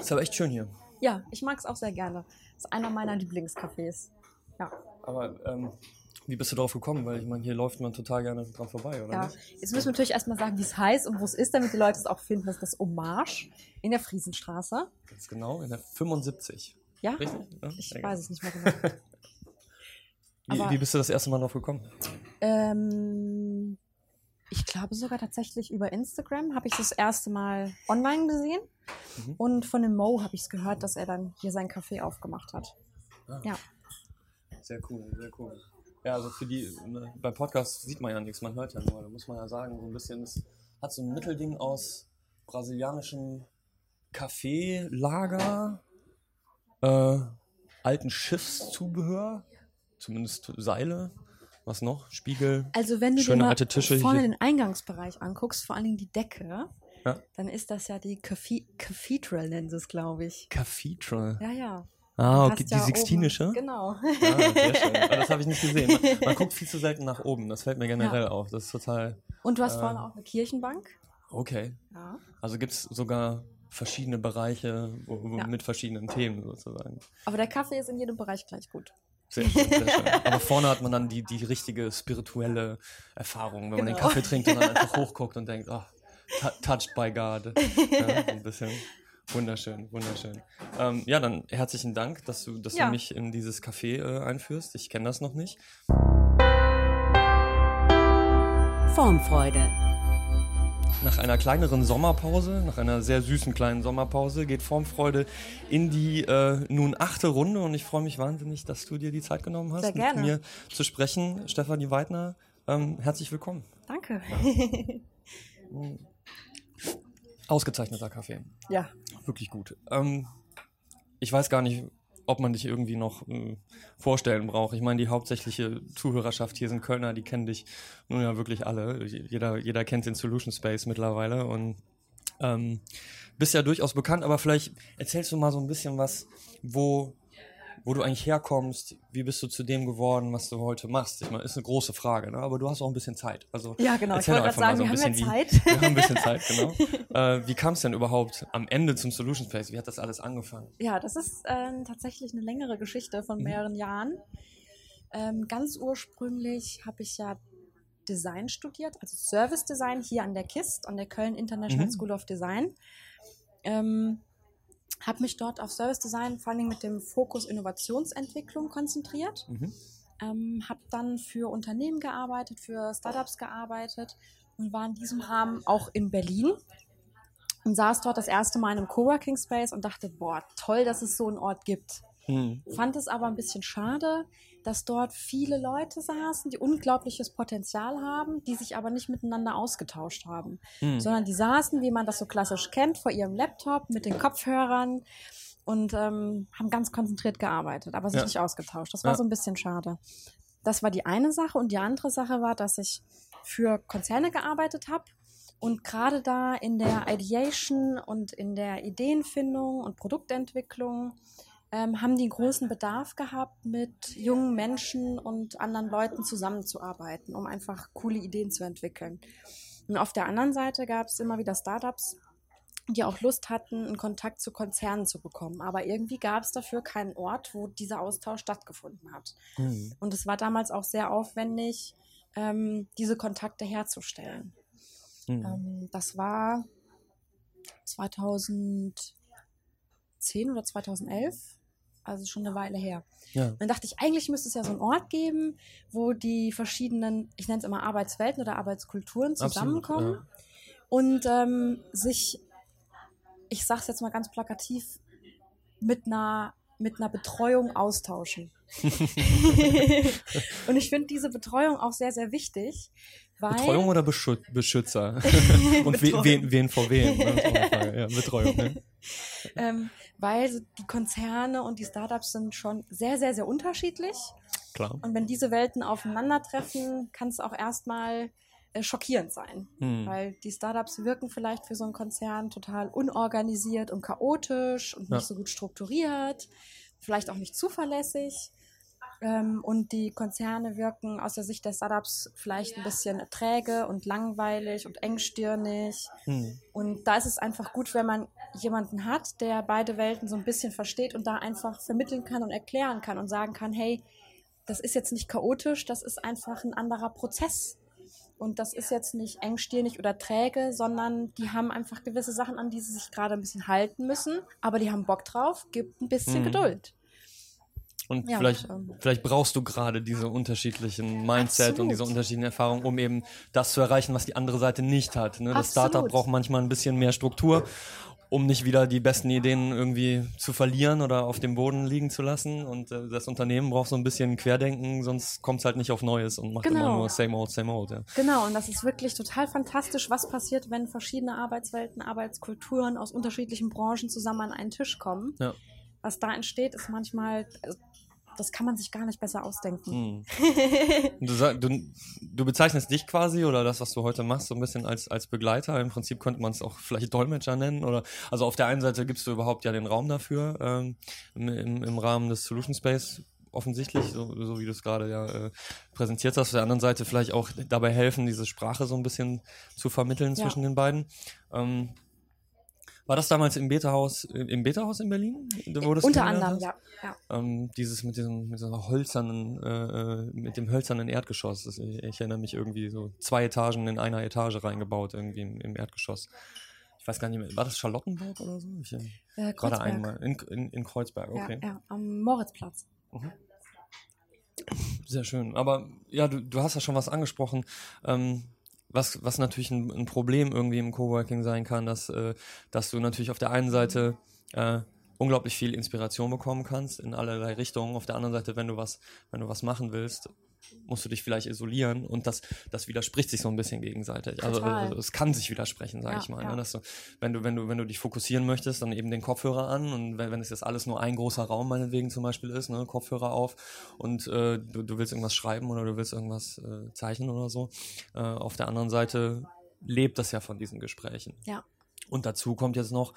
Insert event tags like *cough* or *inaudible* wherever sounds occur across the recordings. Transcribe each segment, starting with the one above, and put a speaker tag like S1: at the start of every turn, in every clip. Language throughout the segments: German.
S1: Ist aber echt schön hier.
S2: Ja, ich mag es auch sehr gerne. ist einer meiner Lieblingscafés. Ja.
S1: Aber ähm, wie bist du darauf gekommen? Weil ich meine, hier läuft man total gerne dran vorbei, oder
S2: ja.
S1: nicht?
S2: Jetzt müssen wir natürlich erstmal sagen, wie es heißt und wo es ist, damit die Leute es auch finden. Das ist das Hommage in der Friesenstraße.
S1: Ganz genau, in der 75.
S2: Ja?
S1: Richtig? Ja,
S2: Ich
S1: egal.
S2: weiß es nicht mehr *laughs* genau.
S1: Wie, wie bist du das erste Mal drauf gekommen?
S2: ähm, ich glaube sogar tatsächlich über Instagram habe ich es das erste Mal online gesehen.
S1: Mhm.
S2: Und von dem Mo habe ich es gehört, dass er dann hier sein Café aufgemacht hat.
S1: Ah.
S2: Ja.
S1: Sehr cool, sehr cool. Ja, also für die, ne, beim Podcast sieht man ja nichts, man hört ja nur. Da muss man ja sagen, so ein bisschen, es hat so ein Mittelding aus brasilianischem Kaffeelager, äh, alten Schiffszubehör, zumindest Seile, was noch? Spiegel.
S2: Also wenn du
S1: Schöne
S2: dir mal
S1: alte Tische
S2: vorne
S1: hier.
S2: den Eingangsbereich anguckst, vor allen Dingen die Decke,
S1: Ja.
S2: dann ist das ja die Cathe- Cathedral, nennen sie es, glaube ich.
S1: Cathedral.
S2: Ja, ja.
S1: Ah, okay, die
S2: ja
S1: Sixtinische?
S2: Oben, genau.
S1: Ah, sehr schön. *laughs* Aber das habe ich nicht gesehen. Man, man guckt viel zu selten nach oben. Das fällt mir generell auf. Das ist total.
S2: Und du hast
S1: Äh.
S2: vorne auch eine Kirchenbank.
S1: Okay.
S2: Ja.
S1: Also gibt es sogar verschiedene Bereiche
S2: Ja.
S1: mit verschiedenen Themen sozusagen.
S2: Aber der Kaffee ist in jedem Bereich gleich gut.
S1: Sehr schön, sehr *laughs* schön. Aber vorne hat man dann die, die richtige spirituelle Erfahrung, wenn man den
S2: Genau.
S1: Kaffee trinkt und dann *laughs* einfach hochguckt und denkt, oh, touched by God. Ja, ein bisschen. Wunderschön, wunderschön. Ähm, ja, dann herzlichen Dank, dass du, dass
S2: Ja.
S1: du mich in dieses Café äh, einführst. Ich kenne das noch nicht.
S3: Formfreude.
S1: Nach einer kleineren Sommerpause, nach einer sehr süßen kleinen Sommerpause, geht Formfreude in die äh, nun achte Runde und ich freue mich wahnsinnig, dass du dir die Zeit genommen hast, mit mir zu sprechen. Stefanie Weidner, ähm, herzlich willkommen.
S2: Danke.
S1: Ausgezeichneter Kaffee,
S2: ja.
S1: wirklich gut. Ähm, ich weiß gar nicht, ob man dich irgendwie noch äh, vorstellen braucht. Ich meine, die hauptsächliche Zuhörerschaft hier sind Kölner, die kennen dich nun ja wirklich alle. Jeder, jeder kennt den Solution Space mittlerweile und ähm, bist ja durchaus bekannt, aber vielleicht erzählst du mal so ein bisschen was, wo, wo du eigentlich herkommst, wie bist du zu dem geworden, was du heute machst. Ich meine, ist eine große Frage, ne? aber du hast auch ein bisschen Zeit. Also
S2: Ja, genau. Ich wollte gerade sagen,
S1: so
S2: wir haben
S1: bisschen,
S2: ja Zeit.
S1: wie- *laughs* Wir haben ein bisschen Zeit, genau. *laughs* äh, wie kam es denn überhaupt am Ende zum Solution Space? Wie hat das alles angefangen?
S2: Ja, das ist ähm, tatsächlich eine längere Geschichte von
S1: Mhm.
S2: mehreren Jahren. Ähm, ganz ursprünglich habe ich ja Design studiert, also Service Design hier an der KIST, an der Köln International
S1: Mhm.
S2: School of Design. Ähm, habe mich dort auf Service Design vor allem mit dem Fokus Innovationsentwicklung konzentriert.
S1: Mhm.
S2: Ähm, habe dann für Unternehmen gearbeitet, für Startups gearbeitet und war in diesem Rahmen auch in Berlin und saß dort das erste Mal in einem Coworking Space und dachte, boah, toll, dass es so einen Ort gibt.
S1: Hm.
S2: Fand es aber ein bisschen schade, dass dort viele Leute saßen, die unglaubliches Potenzial haben, die sich aber nicht miteinander ausgetauscht haben,
S1: Hm.
S2: sondern die saßen, wie man das so klassisch kennt, vor ihrem Laptop mit den Kopfhörern und ähm, haben ganz konzentriert gearbeitet, aber sich
S1: Ja.
S2: nicht ausgetauscht. Das war
S1: Ja.
S2: so ein bisschen schade. Das war die eine Sache und die andere Sache war, dass ich für Konzerne gearbeitet habe und gerade da in der Ideation und in der Ideenfindung und Produktentwicklung ähm, haben die einen großen Bedarf gehabt, mit jungen Menschen und anderen Leuten zusammenzuarbeiten, um einfach coole Ideen zu entwickeln. Und auf der anderen Seite gab es immer wieder Startups, die auch Lust hatten, einen Kontakt zu Konzernen zu bekommen. Aber irgendwie gab es dafür keinen Ort, wo dieser Austausch stattgefunden hat.
S1: Hm.
S2: Und es war damals auch sehr aufwendig, ähm, diese Kontakte herzustellen.
S1: Hm.
S2: Ähm, das war 2010 oder 2011, also schon eine Weile her.
S1: Ja.
S2: Dann dachte ich, eigentlich müsste es ja so einen Ort geben, wo die verschiedenen, ich nenne es immer Arbeitswelten oder Arbeitskulturen
S1: Absolut,
S2: zusammenkommen
S1: ja.
S2: und ähm, sich, ich sage es jetzt mal ganz plakativ, mit einer, mit einer Betreuung austauschen. *laughs* und ich finde diese Betreuung auch sehr, sehr wichtig. Weil,
S1: Betreuung oder Beschü Beschützer? *laughs* Und we wen, wen vor wem? *laughs* ne? Ja, Betreuung. Ne?
S2: ähm, weil die Konzerne und die Startups sind schon sehr, sehr, sehr unterschiedlich.
S1: Klar.
S2: Und wenn diese Welten aufeinandertreffen, kann es auch erstmal äh, schockierend sein.
S1: Hm.
S2: Weil die Startups wirken vielleicht für so einen Konzern total unorganisiert und chaotisch und
S1: Ja.
S2: nicht so gut strukturiert, vielleicht auch nicht zuverlässig. Ähm, und die Konzerne wirken aus der Sicht der Startups vielleicht ein bisschen träge und langweilig und engstirnig. Hm. Und da ist es einfach gut, wenn man jemanden hat, der beide Welten so ein bisschen versteht und da einfach vermitteln kann und erklären kann und sagen kann, hey, das ist jetzt nicht chaotisch, das ist einfach ein anderer Prozess. Und das ist jetzt nicht engstirnig oder träge, sondern die haben einfach gewisse Sachen, an die sie sich gerade ein bisschen halten müssen. Aber die haben Bock drauf, gibt ein bisschen hm. Geduld.
S1: Und ja, vielleicht, und, vielleicht brauchst du gerade diese unterschiedlichen Mindset absolut. und diese unterschiedlichen Erfahrungen, um eben das zu erreichen, was die andere Seite nicht hat. Ne? Das Startup braucht manchmal ein bisschen mehr Struktur, um nicht wieder die besten Ideen irgendwie zu verlieren oder auf dem Boden liegen zu lassen. Und äh, das Unternehmen braucht so ein bisschen Querdenken, sonst kommt es halt nicht auf Neues und macht genau. immer nur same old, same old. Ja.
S2: Genau, und das ist wirklich total fantastisch, was passiert, wenn verschiedene Arbeitswelten, Arbeitskulturen aus unterschiedlichen Branchen zusammen an einen Tisch kommen. Ja was da entsteht, ist manchmal, also das kann man sich gar nicht besser ausdenken.
S1: Hm. *laughs* Du, du, du, bezeichnest dich quasi oder das, was du heute machst, so ein bisschen als, als Begleiter. Im Prinzip könnte man es auch vielleicht Dolmetscher nennen. Oder also auf der einen Seite gibst du überhaupt ja den Raum dafür ähm, im, im Rahmen des Solution Space offensichtlich, so, so wie du es gerade ja äh, präsentiert hast. Auf der anderen Seite vielleicht auch dabei helfen, diese Sprache so ein bisschen zu vermitteln ja. zwischen den beiden. Ähm, war das damals im Beta-Haus, im Beta-Haus in Berlin?
S2: Unter anderem, ja. ja.
S1: Ähm, dieses mit diesem, mit dieser hölzernen, äh, äh, mit dem hölzernen Erdgeschoss. Das, ich, ich, erinnere mich irgendwie so zwei Etagen in einer Etage reingebaut, irgendwie im, im Erdgeschoss. Ich weiß gar nicht mehr, war das Charlottenburg oder so? Ich, äh,
S2: äh gerade einmal.
S1: In, in, in Kreuzberg, okay.
S2: Ja, ja am Moritzplatz.
S1: Mhm. Sehr schön. Aber ja, du, du hast ja schon was angesprochen. Ähm, was, was natürlich ein, ein, Problem irgendwie im Coworking sein kann, dass, äh, dass du natürlich auf der einen Seite äh, unglaublich viel Inspiration bekommen kannst in allerlei Richtungen. Auf der anderen Seite, wenn du was, wenn du was machen willst, musst du dich vielleicht isolieren und das, das widerspricht sich so ein bisschen gegenseitig. Also, also es kann sich widersprechen, sage ja, ich mal. Ja. Ne? Dass du, wenn du, wenn du, wenn du dich fokussieren möchtest, dann eben den Kopfhörer an und wenn, wenn es jetzt alles nur ein großer Raum meinetwegen zum Beispiel ist, ne, Kopfhörer auf und äh, du, du willst irgendwas schreiben oder du willst irgendwas äh, zeichnen oder so. Äh, auf der anderen Seite lebt das ja von diesen Gesprächen.
S2: Ja.
S1: Und dazu kommt jetzt noch,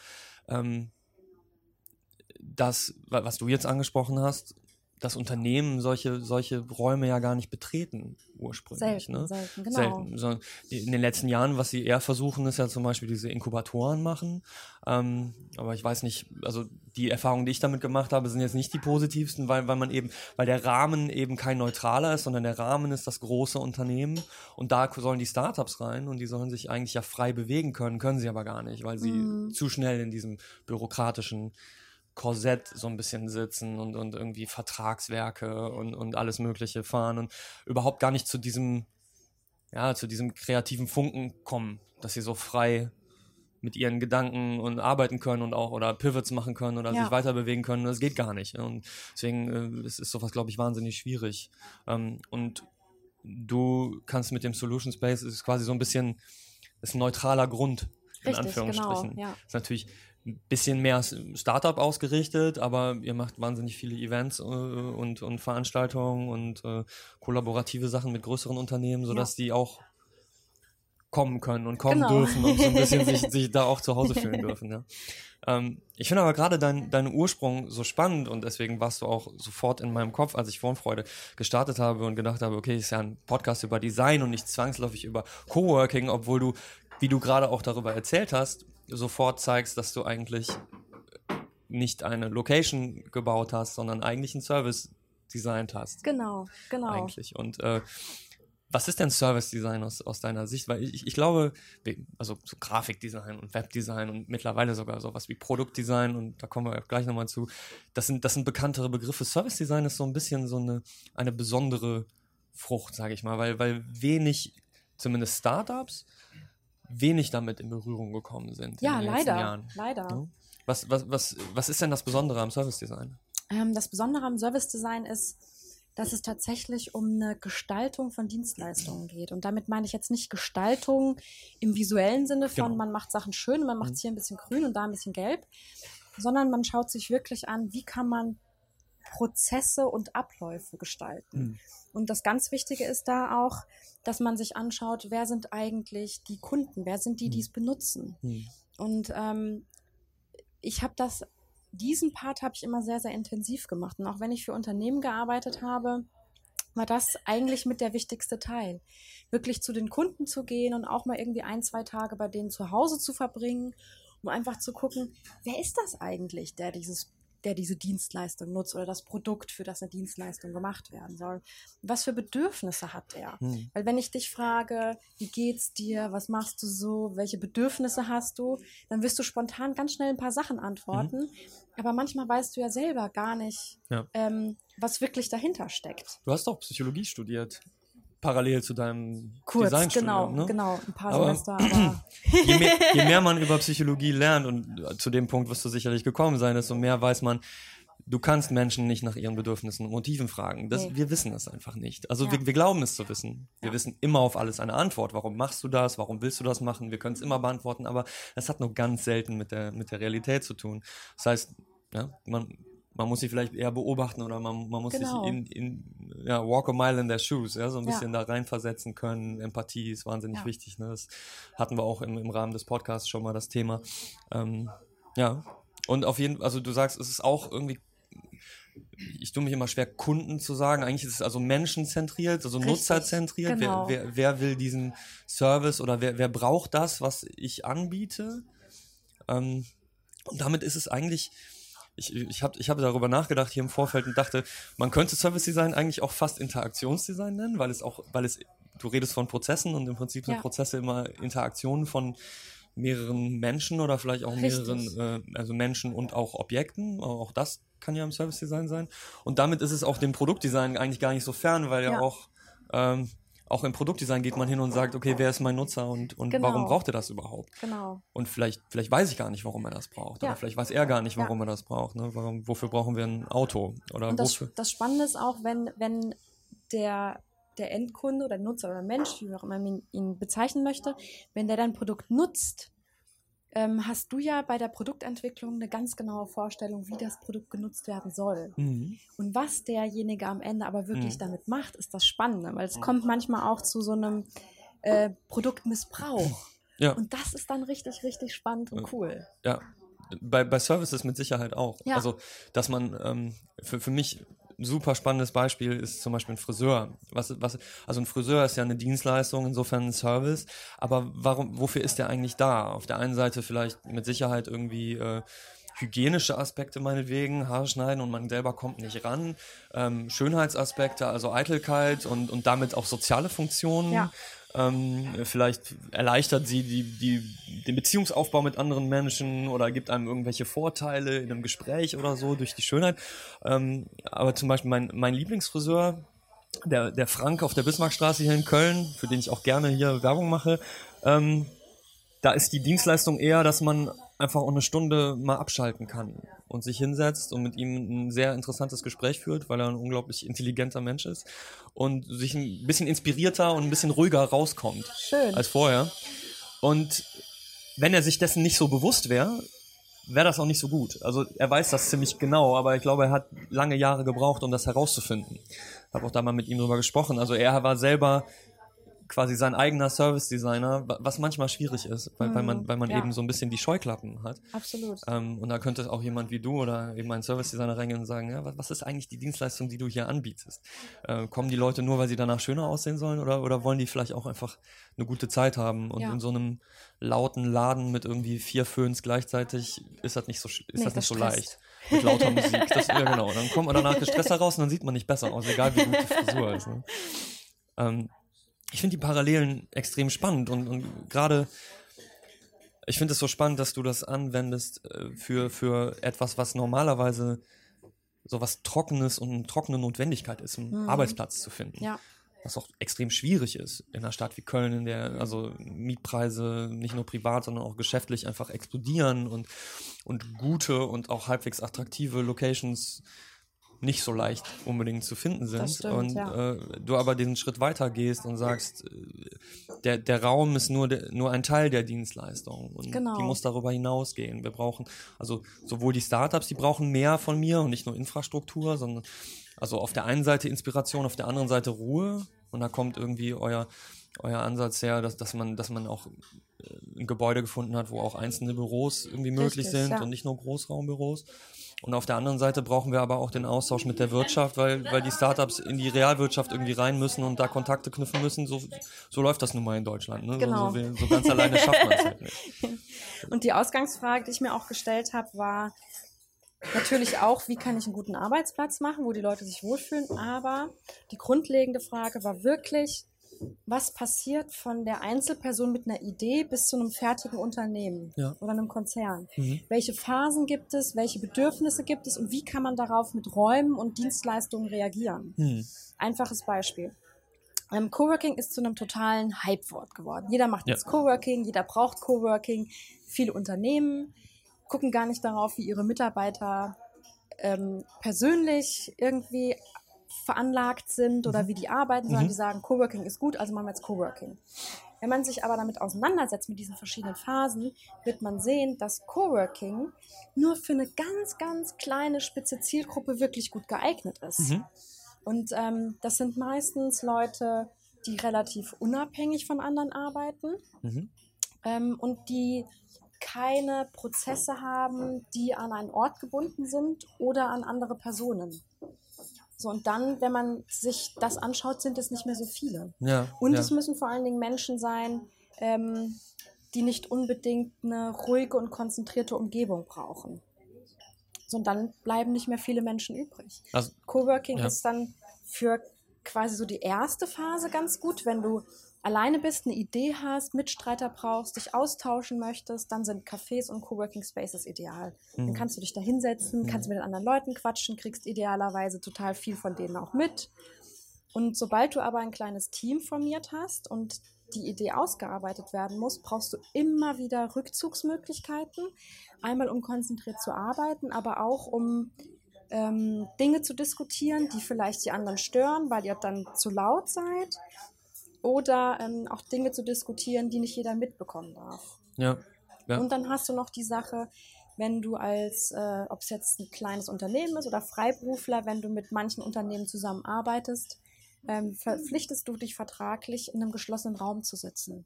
S1: ähm, das, was du jetzt angesprochen hast, das Unternehmen solche, solche Räume ja gar nicht betreten ursprünglich.
S2: Selten,
S1: ne?
S2: selten, genau.
S1: Selten. In den letzten Jahren, was sie eher versuchen, ist ja zum Beispiel diese Inkubatoren machen. Ähm, aber ich weiß nicht, also die Erfahrungen, die ich damit gemacht habe, sind jetzt nicht die positivsten, weil, weil man eben, weil der Rahmen eben kein neutraler ist, sondern der Rahmen ist das große Unternehmen und da sollen die Startups rein und die sollen sich eigentlich ja frei bewegen können, können sie aber gar nicht, weil sie mhm. zu schnell in diesem bürokratischen Korsett so ein bisschen sitzen und, und irgendwie Vertragswerke und, und alles Mögliche fahren und überhaupt gar nicht zu diesem, ja, zu diesem kreativen Funken kommen, dass sie so frei mit ihren Gedanken und arbeiten können und auch oder Pivots machen können oder ja. sich weiter bewegen können. Das geht gar nicht. Und deswegen äh, ist, ist sowas, glaube ich, wahnsinnig schwierig. Ähm, und du kannst mit dem Solution Space ist quasi so ein bisschen ist ein neutraler Grund in
S2: Richtig,
S1: Anführungsstrichen.
S2: Genau, ja.
S1: Ist natürlich ein bisschen mehr Startup ausgerichtet, aber ihr macht wahnsinnig viele Events äh, und, und Veranstaltungen und äh, kollaborative Sachen mit größeren Unternehmen, sodass ja. die auch kommen können und kommen genau. dürfen und so ein bisschen sich, *laughs* sich da auch zu Hause fühlen dürfen. Ja. Ähm, ich finde aber gerade dein, deinen Ursprung so spannend und deswegen warst du auch sofort in meinem Kopf, als ich Vorfreude gestartet habe und gedacht habe, okay, ist ja ein Podcast über Design und nicht zwangsläufig über Coworking, obwohl du, wie du gerade auch darüber erzählt hast, sofort zeigst, dass du eigentlich nicht eine Location gebaut hast, sondern eigentlich einen Service designt hast.
S2: Genau, genau.
S1: Eigentlich. Und äh, was ist denn Service Design aus, aus deiner Sicht? Weil ich, ich glaube, also so Grafikdesign und Webdesign und mittlerweile sogar sowas wie Produktdesign und da kommen wir gleich nochmal zu, das sind, das sind bekanntere Begriffe. Service Design ist so ein bisschen so eine, eine besondere Frucht, sage ich mal, weil, weil wenig, zumindest Startups, wenig damit in Berührung gekommen sind.
S2: Ja, leider. Leider. Ja?
S1: Was, was, was, was ist denn das Besondere am Service Design?
S2: Ähm, das Besondere am Service Design ist, dass es tatsächlich um eine Gestaltung von Dienstleistungen geht. Und damit meine ich jetzt nicht Gestaltung im visuellen Sinne von, genau. man macht Sachen schön man macht es mhm. hier ein bisschen grün und da ein bisschen gelb, sondern man schaut sich wirklich an, wie kann man Prozesse und Abläufe gestalten. Mhm. Und das ganz Wichtige ist da auch, dass man sich anschaut, wer sind eigentlich die Kunden, wer sind die, die es hm. benutzen. Mhm. Und ähm, ich habe das diesen Part habe ich immer sehr, sehr intensiv gemacht. Und auch wenn ich für Unternehmen gearbeitet habe, war das eigentlich mit der wichtigste Teil. Wirklich zu den Kunden zu gehen und auch mal irgendwie ein, zwei Tage bei denen zu Hause zu verbringen, um einfach zu gucken, wer ist das eigentlich, der dieses der diese Dienstleistung nutzt oder das Produkt, für das eine Dienstleistung gemacht werden soll. Was für Bedürfnisse hat er? Hm. Weil wenn ich dich frage, wie geht's dir, was machst du so, welche Bedürfnisse hast du, dann wirst du spontan ganz schnell ein paar Sachen antworten. Mhm. Aber manchmal weißt du ja selber gar nicht, ja. ähm, was wirklich dahinter steckt.
S1: Du hast doch Psychologie studiert parallel zu deinem
S2: Kurz, genau, ne? genau, ein paar aber, Semester. *clears throat* Aber
S1: je, mehr, je mehr *laughs* man über Psychologie lernt und zu dem Punkt wirst du sicherlich gekommen sein, desto mehr weiß man, du kannst Menschen nicht nach ihren Bedürfnissen und Motiven fragen. Das, nee. Wir wissen das einfach nicht. Also ja. wir, wir, glauben es zu wissen. Wir ja. wissen immer auf alles eine Antwort. Warum machst du das? Warum willst du das machen? Wir können es immer beantworten, aber es hat nur ganz selten mit der, mit der Realität zu tun. Das heißt, ja, man, man muss sie vielleicht eher beobachten oder man, man muss genau. sich in, in ja, walk a mile in their shoes, ja, so ein bisschen ja. da reinversetzen können. Empathie ist wahnsinnig ja. wichtig. Ne? Das hatten wir auch im, im Rahmen des Podcasts schon mal das Thema. Ähm, ja, und auf jeden Fall, also du sagst, es ist auch irgendwie ich tue mich immer schwer, Kunden zu sagen. Eigentlich ist es also menschenzentriert, also Richtig, nutzerzentriert. Genau. Wer, wer, wer, will diesen Service oder wer, wer braucht das, was ich anbiete? Ähm, und damit ist es eigentlich, ich, ich habe ich hab darüber nachgedacht hier im Vorfeld und dachte, man könnte Service Design eigentlich auch fast Interaktionsdesign nennen, weil es auch, weil es, du redest von Prozessen und im Prinzip sind ja. Prozesse immer Interaktionen von mehreren Menschen oder vielleicht auch mehreren, äh, also Menschen und auch Objekten. Auch das kann ja im Service Design sein. Und damit ist es auch dem Produktdesign eigentlich gar nicht so fern, weil ja, ja auch ähm, auch im Produktdesign geht man hin und sagt, okay, wer ist mein Nutzer und, und genau. warum braucht er das überhaupt?
S2: Genau.
S1: Und vielleicht, vielleicht weiß ich gar nicht, warum er das braucht. Ja. Oder vielleicht weiß er gar nicht, warum ja. er das braucht. Ne? Warum, wofür brauchen wir ein Auto? Oder
S2: und
S1: das,
S2: das Spannende ist auch, wenn, wenn der, der Endkunde oder Nutzer oder Mensch, wie auch immer man ihn bezeichnen möchte, wenn der dein Produkt nutzt, ähm, hast du ja bei der Produktentwicklung eine ganz genaue Vorstellung, wie das Produkt genutzt werden soll. Mhm. Und was derjenige am Ende aber wirklich mhm. damit macht, ist das Spannende, weil es kommt manchmal auch zu so einem äh, Produktmissbrauch. Ja. Und das ist dann richtig, richtig spannend und cool.
S1: Ja, bei, bei Services mit Sicherheit auch. Ja. Also, dass man ähm, für, für mich super spannendes Beispiel ist zum Beispiel ein Friseur. Was, was, also ein Friseur ist ja eine Dienstleistung, insofern ein Service. Aber warum, wofür ist der eigentlich da? Auf der einen Seite vielleicht mit Sicherheit irgendwie äh, hygienische Aspekte meinetwegen, Haare schneiden und man selber kommt nicht ran. Ähm, Schönheitsaspekte, also Eitelkeit und, und damit auch soziale Funktionen. Ja. Ähm, vielleicht erleichtert sie die, die, den Beziehungsaufbau mit anderen Menschen oder gibt einem irgendwelche Vorteile in einem Gespräch oder so durch die Schönheit. Ähm, aber zum Beispiel mein, mein Lieblingsfriseur, der, der Frank auf der Bismarckstraße hier in Köln, für den ich auch gerne hier Werbung mache, ähm, da ist die Dienstleistung eher, dass man einfach auch eine Stunde mal abschalten kann und sich hinsetzt und mit ihm ein sehr interessantes Gespräch führt, weil er ein unglaublich intelligenter Mensch ist und sich ein bisschen inspirierter und ein bisschen ruhiger rauskommt
S2: Schön.
S1: als vorher. Und wenn er sich dessen nicht so bewusst wäre, wäre das auch nicht so gut. Also er weiß das ziemlich genau, aber ich glaube, er hat lange Jahre gebraucht, um das herauszufinden. Ich habe auch da mal mit ihm drüber gesprochen. Also er war selber quasi sein eigener Service-Designer, was manchmal schwierig ist, weil, mhm, weil man, weil man ja. eben so ein bisschen die Scheuklappen hat.
S2: Absolut.
S1: Ähm, und da könnte auch jemand wie du oder eben ein Service-Designer reingehen und sagen, ja, was ist eigentlich die Dienstleistung, die du hier anbietest? Äh, kommen die Leute nur, weil sie danach schöner aussehen sollen oder, oder wollen die vielleicht auch einfach eine gute Zeit haben? Und ja. in so einem lauten Laden mit irgendwie vier Föhns gleichzeitig ist das nicht so, ist nee, das nicht so leicht. Mit lauter Musik. Das, ja, genau. dann kommt man danach gestresst raus und dann sieht man nicht besser aus, egal wie gut die Frisur ist. Ne? Ähm, ich finde die Parallelen extrem spannend und, und gerade ich finde es so spannend, dass du das anwendest äh, für, für etwas, was normalerweise so was Trockenes und eine trockene Notwendigkeit ist, einen mhm. Arbeitsplatz zu finden.
S2: Ja.
S1: Was auch extrem schwierig ist in einer Stadt wie Köln, in der also Mietpreise nicht nur privat, sondern auch geschäftlich einfach explodieren und, und gute und auch halbwegs attraktive Locations nicht so leicht unbedingt zu finden sind.
S2: Stimmt,
S1: und
S2: ja.
S1: äh, du aber diesen Schritt weiter gehst und sagst, äh, der, der Raum ist nur, de, nur ein Teil der Dienstleistung und
S2: genau.
S1: die muss darüber hinausgehen. Wir brauchen, also sowohl die Startups, die brauchen mehr von mir und nicht nur Infrastruktur, sondern also auf der einen Seite Inspiration, auf der anderen Seite Ruhe und da kommt irgendwie euer euer Ansatz her, dass, dass man, dass man auch äh, ein Gebäude gefunden hat, wo auch einzelne Büros irgendwie möglich Richtig, sind ja. und nicht nur Großraumbüros. Und auf der anderen Seite brauchen wir aber auch den Austausch mit der Wirtschaft, weil, weil die Startups in die Realwirtschaft irgendwie rein müssen und da Kontakte knüpfen müssen. So, so läuft das nun mal in Deutschland. Ne?
S2: Genau.
S1: So, so, so ganz alleine schafft man es halt nicht. *laughs*
S2: Und die Ausgangsfrage, die ich mir auch gestellt habe, war natürlich auch, wie kann ich einen guten Arbeitsplatz machen, wo die Leute sich wohlfühlen. Aber die grundlegende Frage war wirklich, was passiert von der Einzelperson mit einer Idee bis zu einem fertigen Unternehmen
S1: Ja.
S2: oder einem Konzern?
S1: Mhm.
S2: Welche Phasen gibt es? Welche Bedürfnisse gibt es? Und wie kann man darauf mit Räumen und Dienstleistungen reagieren?
S1: Hm.
S2: Einfaches Beispiel. Ähm, Coworking ist zu einem totalen Hype-Wort geworden. Jeder macht
S1: Ja.
S2: jetzt Coworking, jeder braucht Coworking. Viele Unternehmen gucken gar nicht darauf, wie ihre Mitarbeiter ähm, persönlich irgendwie veranlagt sind oder wie die arbeiten, sondern
S1: Mhm.
S2: die sagen, Coworking ist gut, also machen wir jetzt Coworking. Wenn man sich aber damit auseinandersetzt, mit diesen verschiedenen Phasen, wird man sehen, dass Coworking nur für eine ganz, ganz kleine, spitze Zielgruppe wirklich gut geeignet ist.
S1: Mhm.
S2: Und ähm, das sind meistens Leute, die relativ unabhängig von anderen arbeiten
S1: Mhm.
S2: ähm, und die keine Prozesse haben, die an einen Ort gebunden sind oder an andere Personen. So, und dann, wenn man sich das anschaut, sind es nicht mehr so viele.
S1: Ja.
S2: Und
S1: ja.
S2: es müssen vor allen Dingen Menschen sein, ähm, die nicht unbedingt eine ruhige und konzentrierte Umgebung brauchen. So, und dann bleiben nicht mehr viele Menschen übrig.
S1: Also,
S2: Coworking
S1: Ja.
S2: ist dann für quasi so die erste Phase ganz gut, wenn du alleine bist, eine Idee hast, Mitstreiter brauchst, dich austauschen möchtest, dann sind Cafés und Coworking Spaces ideal. Dann
S1: Mhm.
S2: kannst du dich da hinsetzen, kannst mit den anderen Leuten quatschen, kriegst idealerweise total viel von denen auch mit. Und sobald du aber ein kleines Team formiert hast und die Idee ausgearbeitet werden muss, brauchst du immer wieder Rückzugsmöglichkeiten. Einmal um konzentriert zu arbeiten, aber auch um ähm, Dinge zu diskutieren, die vielleicht die anderen stören, weil ihr dann zu laut seid. Oder ähm, auch Dinge zu diskutieren, die nicht jeder mitbekommen darf.
S1: ja. Ja.
S2: Und dann hast du noch die Sache, wenn du als, äh, ob es jetzt ein kleines Unternehmen ist oder Freiberufler, wenn du mit manchen Unternehmen zusammenarbeitest, ähm, verpflichtest du dich vertraglich in einem geschlossenen Raum zu sitzen.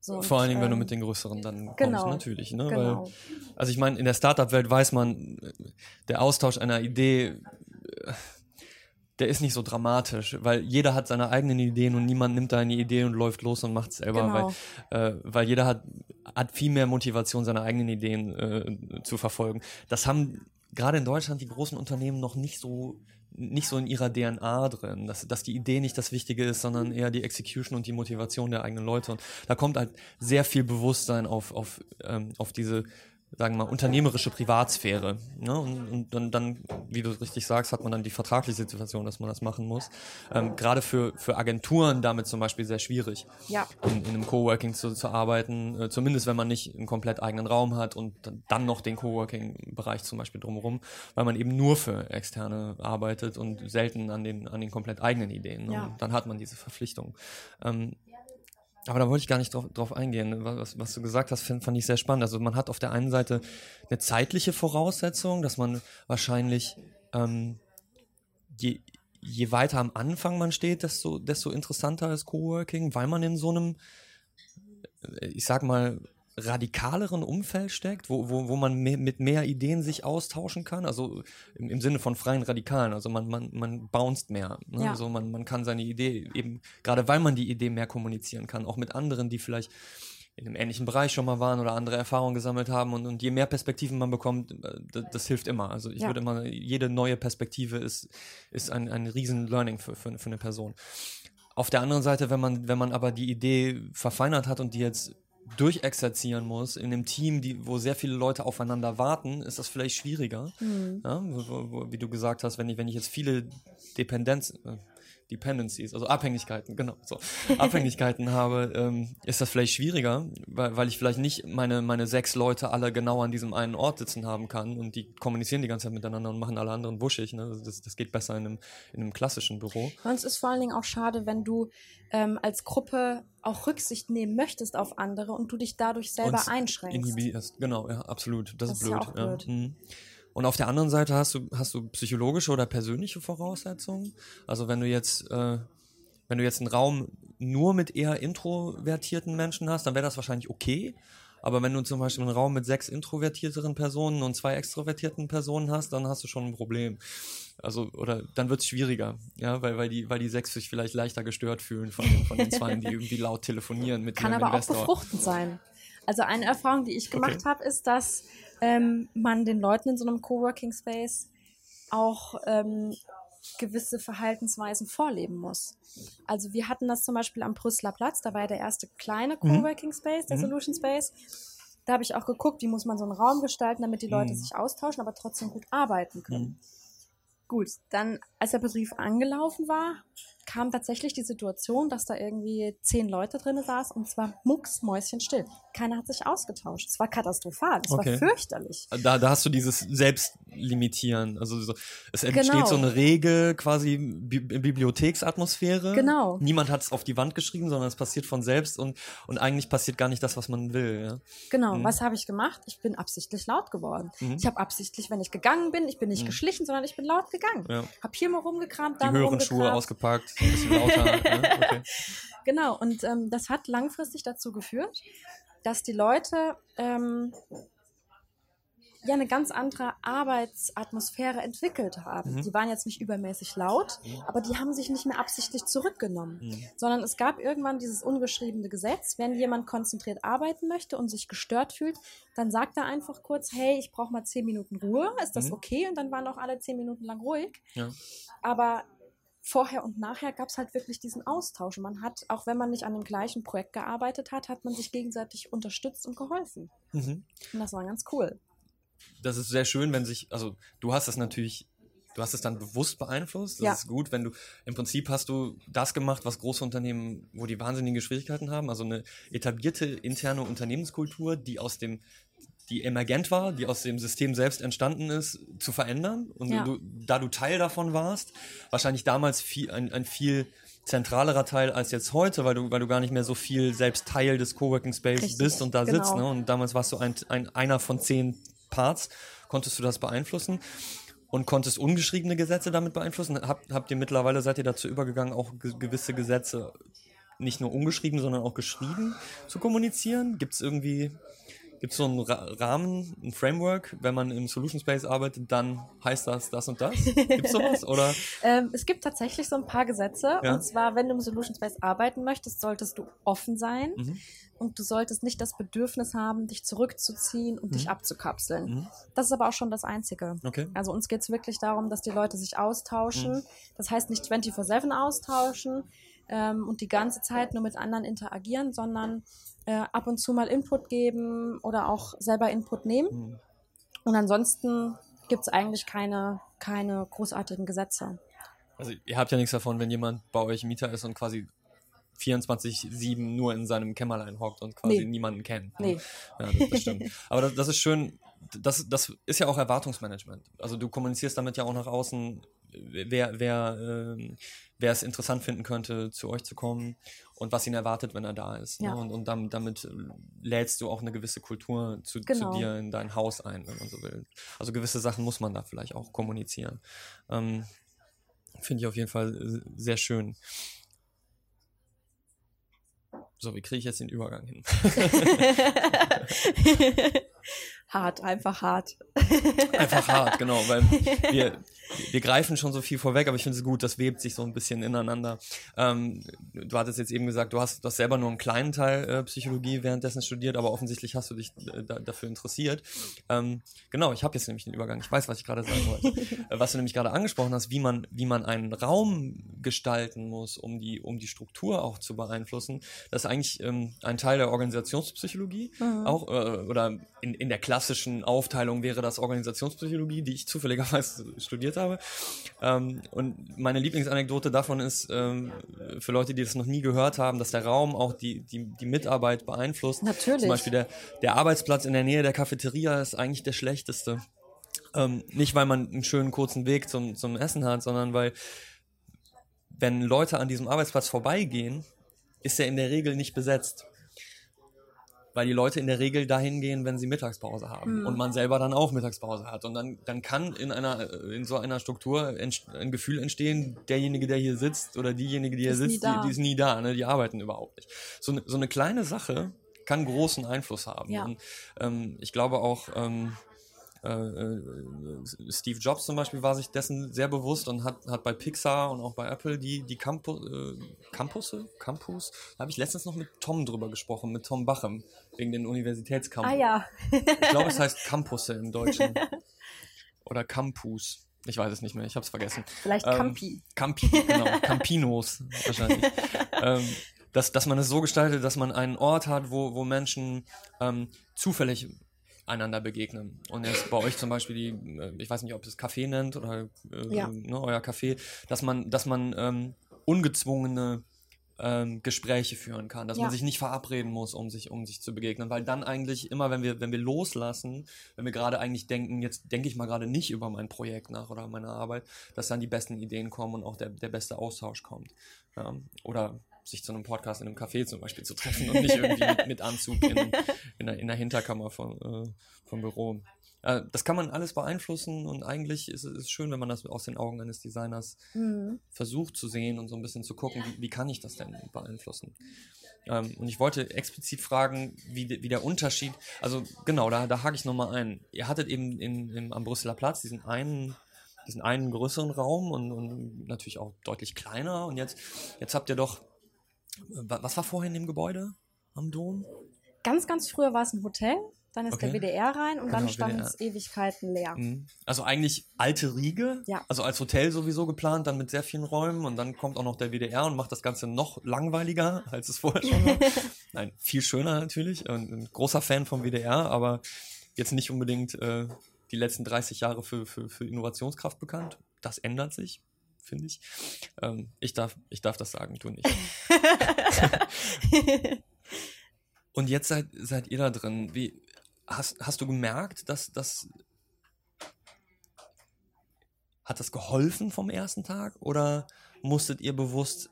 S2: So, und,
S1: Vor allen Dingen, wenn du
S2: ähm,
S1: mit den größeren dann kommst,
S2: genau,
S1: natürlich. Ne?
S2: Genau.
S1: Weil, also ich meine, in der Startup-Welt weiß man, äh, der Austausch einer Idee, äh, der ist nicht so dramatisch, weil jeder hat seine eigenen Ideen und niemand nimmt deine Idee und läuft los und macht es selber,
S2: Genau.
S1: weil, äh, weil jeder hat, hat viel mehr Motivation, seine eigenen Ideen äh, zu verfolgen. Das haben gerade in Deutschland die großen Unternehmen noch nicht so nicht so in ihrer DNA drin, dass, dass die Idee nicht das Wichtige ist, sondern eher die Execution und die Motivation der eigenen Leute. Und da kommt halt sehr viel Bewusstsein auf, auf, ähm, auf diese, sagen wir mal, unternehmerische Privatsphäre. Ne? Und, und dann, dann, wie du richtig sagst, hat man dann die vertragliche Situation, dass man das machen muss. Ähm, Gerade für, für Agenturen damit zum Beispiel sehr schwierig
S2: Ja,
S1: in, in einem Coworking zu, zu arbeiten, äh, zumindest wenn man nicht einen komplett eigenen Raum hat und dann- noch den Coworking-Bereich zum Beispiel drumherum, weil man eben nur für Externe arbeitet und selten an den, an den komplett eigenen Ideen. Ne?
S2: Ja.
S1: Und dann hat man diese Verpflichtung. Ähm, aber da wollte ich gar nicht drauf, drauf eingehen. Was, was du gesagt hast, find, fand ich sehr spannend. Also man hat auf der einen Seite eine zeitliche Voraussetzung, dass man wahrscheinlich ähm, je, je weiter am Anfang man steht, desto, desto interessanter ist Coworking, weil man in so einem, äh, ich sag mal, radikaleren Umfeld steckt, wo, wo, wo man me mit mehr Ideen sich austauschen kann, also im, im Sinne von freien Radikalen, also man, man, man bounced mehr. Ne?
S2: Ja.
S1: Also man, man kann seine Idee eben, gerade weil man die Idee mehr kommunizieren kann, auch mit anderen, die vielleicht in einem ähnlichen Bereich schon mal waren oder andere Erfahrungen gesammelt haben und, und je mehr Perspektiven man bekommt, äh, das, das hilft immer. Also ich
S2: Ja.
S1: würde immer, jede neue Perspektive ist, ist ein, ein riesen Learning für, für, für eine Person. Auf der anderen Seite, wenn man, wenn man aber die Idee verfeinert hat und die jetzt durchexerzieren muss in einem Team, die, wo sehr viele Leute aufeinander warten, ist das vielleicht schwieriger.
S2: Mhm.
S1: Ja, wo, wo, wo, wie du gesagt hast, wenn ich, wenn ich jetzt viele Dependenz, äh, Dependencies, also Abhängigkeiten, genau, so, Abhängigkeiten *laughs* habe, ähm, ist das vielleicht schwieriger, weil, weil ich vielleicht nicht meine, meine sechs Leute alle genau an diesem einen Ort sitzen haben kann und die kommunizieren die ganze Zeit miteinander und machen alle anderen wuschig. Ne? Also Das, das geht besser in einem, in einem klassischen Büro.
S2: Und es ist vor allen Dingen auch schade, wenn du ähm, als Gruppe auch Rücksicht nehmen möchtest auf andere und du dich dadurch selber
S1: Und
S2: einschränkst.
S1: Inhibierst, genau, ja, absolut. Das,
S2: Das
S1: ist
S2: ist ja
S1: blöd.
S2: auch blöd.
S1: Mhm. Und auf der anderen Seite hast du, hast du psychologische oder persönliche Voraussetzungen. Also wenn du jetzt, äh, wenn du jetzt einen Raum nur mit eher introvertierten Menschen hast, dann wäre das wahrscheinlich okay. Aber wenn du zum Beispiel einen Raum mit sechs introvertierteren Personen und zwei extrovertierten Personen hast, dann hast du schon ein Problem. Also, oder dann wird es schwieriger, ja, weil, weil, die, weil die sechs sich vielleicht leichter gestört fühlen von, von den zwei, die irgendwie *laughs* laut telefonieren mit
S2: Kann aber
S1: Investor.
S2: auch befruchtend sein. Also eine Erfahrung, die ich gemacht
S1: Okay.
S2: habe, ist, dass ähm, man den Leuten in so einem Coworking Space auch ähm, gewisse Verhaltensweisen vorleben muss. Also wir hatten das zum Beispiel am Brüsseler Platz, da war ja der erste kleine
S1: Mhm.
S2: Coworking Space, der
S1: Mhm.
S2: Solution Space. Da habe ich auch geguckt, wie muss man so einen Raum gestalten, damit die Leute
S1: Mhm.
S2: sich austauschen, aber trotzdem gut arbeiten können.
S1: Mhm.
S2: Gut, dann, als der Betrieb angelaufen war, kam tatsächlich die Situation, dass da irgendwie zehn Leute drin saßen und zwar mucksmäuschenstill. Keiner hat sich ausgetauscht. Es war katastrophal, es
S1: Okay.
S2: war fürchterlich.
S1: Da, da hast du dieses Selbstlimitieren. Also so, es entsteht
S2: Genau.
S1: so eine Regel, quasi Bi Bibliotheksatmosphäre.
S2: Genau.
S1: Niemand hat es auf die Wand geschrieben, sondern es passiert von selbst und, und eigentlich passiert gar nicht das, was man will. Ja?
S2: Genau,
S1: Mhm.
S2: was habe ich gemacht? Ich bin absichtlich laut geworden.
S1: Mhm.
S2: Ich habe absichtlich, wenn ich gegangen bin, ich bin nicht
S1: Mhm.
S2: geschlichen, sondern ich bin laut gegangen.
S1: Ja.
S2: Hab hier mal rumgekramt,
S1: Die
S2: da mal
S1: höheren Schuhe
S2: rumgekramt.
S1: Ein bisschen lauter. ja? *laughs* okay.
S2: Genau, und ähm, das hat langfristig dazu geführt, dass die Leute ähm, ja eine ganz andere Arbeitsatmosphäre entwickelt haben.
S1: Mhm.
S2: Die waren jetzt nicht übermäßig laut, aber die haben sich nicht mehr absichtlich zurückgenommen,
S1: Mhm.
S2: sondern es gab irgendwann dieses ungeschriebene Gesetz, wenn jemand konzentriert arbeiten möchte und sich gestört fühlt, dann sagt er einfach kurz, hey, ich brauche mal zehn Minuten Ruhe, ist das
S1: Mhm.
S2: okay? Und dann waren auch alle zehn Minuten lang ruhig.
S1: Ja.
S2: Aber vorher und nachher gab es halt wirklich diesen Austausch. Man hat, auch wenn man nicht an dem gleichen Projekt gearbeitet hat, hat man sich gegenseitig unterstützt und geholfen.
S1: Mhm.
S2: Und das war ganz cool.
S1: das ist sehr schön, wenn sich, also du hast es natürlich, du hast es dann bewusst beeinflusst. Das
S2: Ja.
S1: ist gut, wenn du, im Prinzip hast du das gemacht, was große Unternehmen, wo die wahnsinnige Schwierigkeiten haben, also eine etablierte interne Unternehmenskultur, die aus dem, die emergent war, die aus dem System selbst entstanden ist, zu verändern. Und
S2: Ja.
S1: du, da du Teil davon warst, wahrscheinlich damals viel, ein, ein viel zentralerer Teil als jetzt heute, weil du, weil du gar nicht mehr so viel selbst Teil des Coworking Space
S2: Richtig,
S1: bist und da
S2: genau.
S1: sitzt. Ne? Und damals warst du ein, ein, einer von zehn Parts, konntest du das beeinflussen und konntest ungeschriebene Gesetze damit beeinflussen. Habt, habt ihr mittlerweile, seid ihr dazu übergegangen, auch ge gewisse Gesetze nicht nur ungeschrieben, sondern auch geschrieben zu kommunizieren? Gibt es irgendwie, gibt es so einen Ra Rahmen, ein Framework, wenn man im Solution Space arbeitet, dann heißt das das und das? Gibt es sowas? Oder? *laughs*
S2: Ähm, es gibt tatsächlich so ein paar Gesetze.
S1: Ja.
S2: Und zwar, wenn du im Solution Space arbeiten möchtest, solltest du offen sein.
S1: Mhm.
S2: Und du solltest nicht das Bedürfnis haben, dich zurückzuziehen und dich
S1: Mhm.
S2: abzukapseln.
S1: Mhm.
S2: Das ist aber auch schon das Einzige.
S1: Okay.
S2: Also uns geht es wirklich darum, dass die Leute sich austauschen.
S1: Mhm.
S2: Das heißt nicht 24-7 austauschen ähm, und die ganze Zeit nur mit anderen interagieren, sondern äh, ab und zu mal Input geben oder auch selber Input nehmen.
S1: Mhm.
S2: Und ansonsten gibt es eigentlich keine, keine großartigen Gesetze.
S1: Also ihr habt ja nichts davon, wenn jemand bei euch Mieter ist und quasi 24-7 nur in seinem Kämmerlein hockt und quasi
S2: Nee.
S1: niemanden kennt.
S2: Nee.
S1: Ja, das, das stimmt. Aber das, das ist schön, das, das ist ja auch Erwartungsmanagement. Also du kommunizierst damit ja auch nach außen, wer, wer, ähm, wer es interessant finden könnte, zu euch zu kommen und was ihn erwartet, wenn er da ist.
S2: Ja.
S1: Ne? Und, und damit, damit lädst du auch eine gewisse Kultur zu,
S2: Genau.
S1: zu dir in dein Haus ein, wenn man so will. Also gewisse Sachen muss man da vielleicht auch kommunizieren. Ähm, Finde ich auf jeden Fall äh, sehr schön. So, wie kriege ich jetzt den Übergang hin? *laughs* *laughs*
S2: hart, einfach hart.
S1: Einfach hart, genau, weil *laughs* wir, wir greifen schon so viel vorweg, aber ich finde es gut, das webt sich so ein bisschen ineinander. Ähm, du hattest jetzt eben gesagt, du hast, du hast selber nur einen kleinen Teil äh, Psychologie währenddessen studiert, aber offensichtlich hast du dich äh, da, dafür interessiert. Ähm, genau, ich habe jetzt nämlich den Übergang. Ich weiß, was ich gerade sagen wollte. äh, *laughs* was du nämlich gerade angesprochen hast, wie man, wie man einen Raum gestalten muss, um die, um die Struktur auch zu beeinflussen. Das ist eigentlich ähm, ein Teil der Organisationspsychologie
S2: Mhm.
S1: auch äh, oder in, in der klassischen Aufteilung wäre das Organisationspsychologie, die ich zufälligerweise *laughs* studiert habe. Ähm, und meine Lieblingsanekdote davon ist, ähm, für Leute, die das noch nie gehört haben, dass der Raum auch die, die, die Mitarbeit beeinflusst.
S2: Natürlich.
S1: Zum Beispiel der, der Arbeitsplatz in der Nähe der Cafeteria ist eigentlich der schlechteste. Ähm, nicht, weil man einen schönen kurzen Weg zum, zum Essen hat, sondern weil, wenn Leute an diesem Arbeitsplatz vorbeigehen, ist er in der Regel nicht besetzt. Weil die Leute in der Regel dahin gehen, wenn sie Mittagspause haben
S2: Mhm.
S1: und man selber dann auch Mittagspause hat. Und dann, dann kann in einer in so einer Struktur ein Gefühl entstehen, derjenige, der hier sitzt oder diejenige, die hier
S2: Ist
S1: sitzt, die, die ist nie da, ne? die arbeiten überhaupt nicht. So, ne- so eine kleine Sache kann großen Einfluss haben.
S2: Ja.
S1: Und, ähm, ich glaube auch, ähm, äh, äh, Steve Jobs zum Beispiel war sich dessen sehr bewusst und hat, hat bei Pixar und auch bei Apple die, die Campu äh, Campusse, Campus, da habe ich letztens noch mit Tom drüber gesprochen, mit Tom Bachem, wegen den Universitätscampus.
S2: Ah ja.
S1: Ich glaube, es heißt Campusse im Deutschen. *laughs* Oder Campus. Ich weiß es nicht mehr, ich habe es vergessen.
S2: Vielleicht
S1: Ähm,
S2: Campi.
S1: Campi, genau, *laughs* Campinos wahrscheinlich. ähm, dass, dass man es so gestaltet, dass man einen Ort hat, wo, wo Menschen ähm, zufällig einander begegnen. Und jetzt bei euch zum Beispiel die, äh, ich weiß nicht, ob ihr es Café nennt oder äh,
S2: Ja.
S1: ne, euer Café, dass man, dass man ähm, ungezwungene ähm, Gespräche führen kann, dass man
S2: Ja.
S1: sich nicht verabreden muss, um sich, um sich zu begegnen, weil dann eigentlich immer, wenn wir, wenn wir loslassen, wenn wir gerade eigentlich denken, jetzt denke ich mal gerade nicht über mein Projekt nach oder meine Arbeit, dass dann die besten Ideen kommen und auch der, der beste Austausch kommt. Ja, oder sich zu einem Podcast in einem Café zum Beispiel zu treffen und nicht irgendwie mit, mit Anzug in, in, der, in der Hinterkammer vom, äh, vom Büro. Äh, das kann man alles beeinflussen und eigentlich ist es schön, wenn man das aus den Augen eines Designers
S2: Mhm.
S1: versucht zu sehen und so ein bisschen zu gucken, wie, wie kann ich das denn beeinflussen. Ähm, und ich wollte explizit fragen, wie, de- wie der Unterschied, also genau, da, da hake ich nochmal ein. Ihr hattet eben in, im, am Brüsseler Platz diesen einen, diesen einen größeren Raum und, und natürlich auch deutlich kleiner und jetzt, jetzt habt ihr doch, was war vorher in dem Gebäude am Dom?
S2: Ganz, ganz früher war es ein Hotel, dann ist
S1: Okay.
S2: der WDR rein und dann
S1: Genau,
S2: stand
S1: WDR.
S2: es Ewigkeiten leer.
S1: Mhm. Also eigentlich alte Riege,
S2: Ja.
S1: also als Hotel sowieso geplant, dann mit sehr vielen Räumen und dann kommt auch noch der WDR und macht das Ganze noch langweiliger, *laughs* als es vorher schon war. *laughs* Nein, viel schöner natürlich. Und ein großer Fan vom WDR, aber jetzt nicht unbedingt äh, die letzten 30 Jahre für, für, für Innovationskraft bekannt. Das ändert sich, finde ich. Ähm, ich, darf, ich darf das sagen, du nicht. *laughs* Und jetzt seid, seid ihr da drin. Wie, hast, hast du gemerkt, dass das. Hat das geholfen vom ersten Tag? Oder musstet ihr bewusst,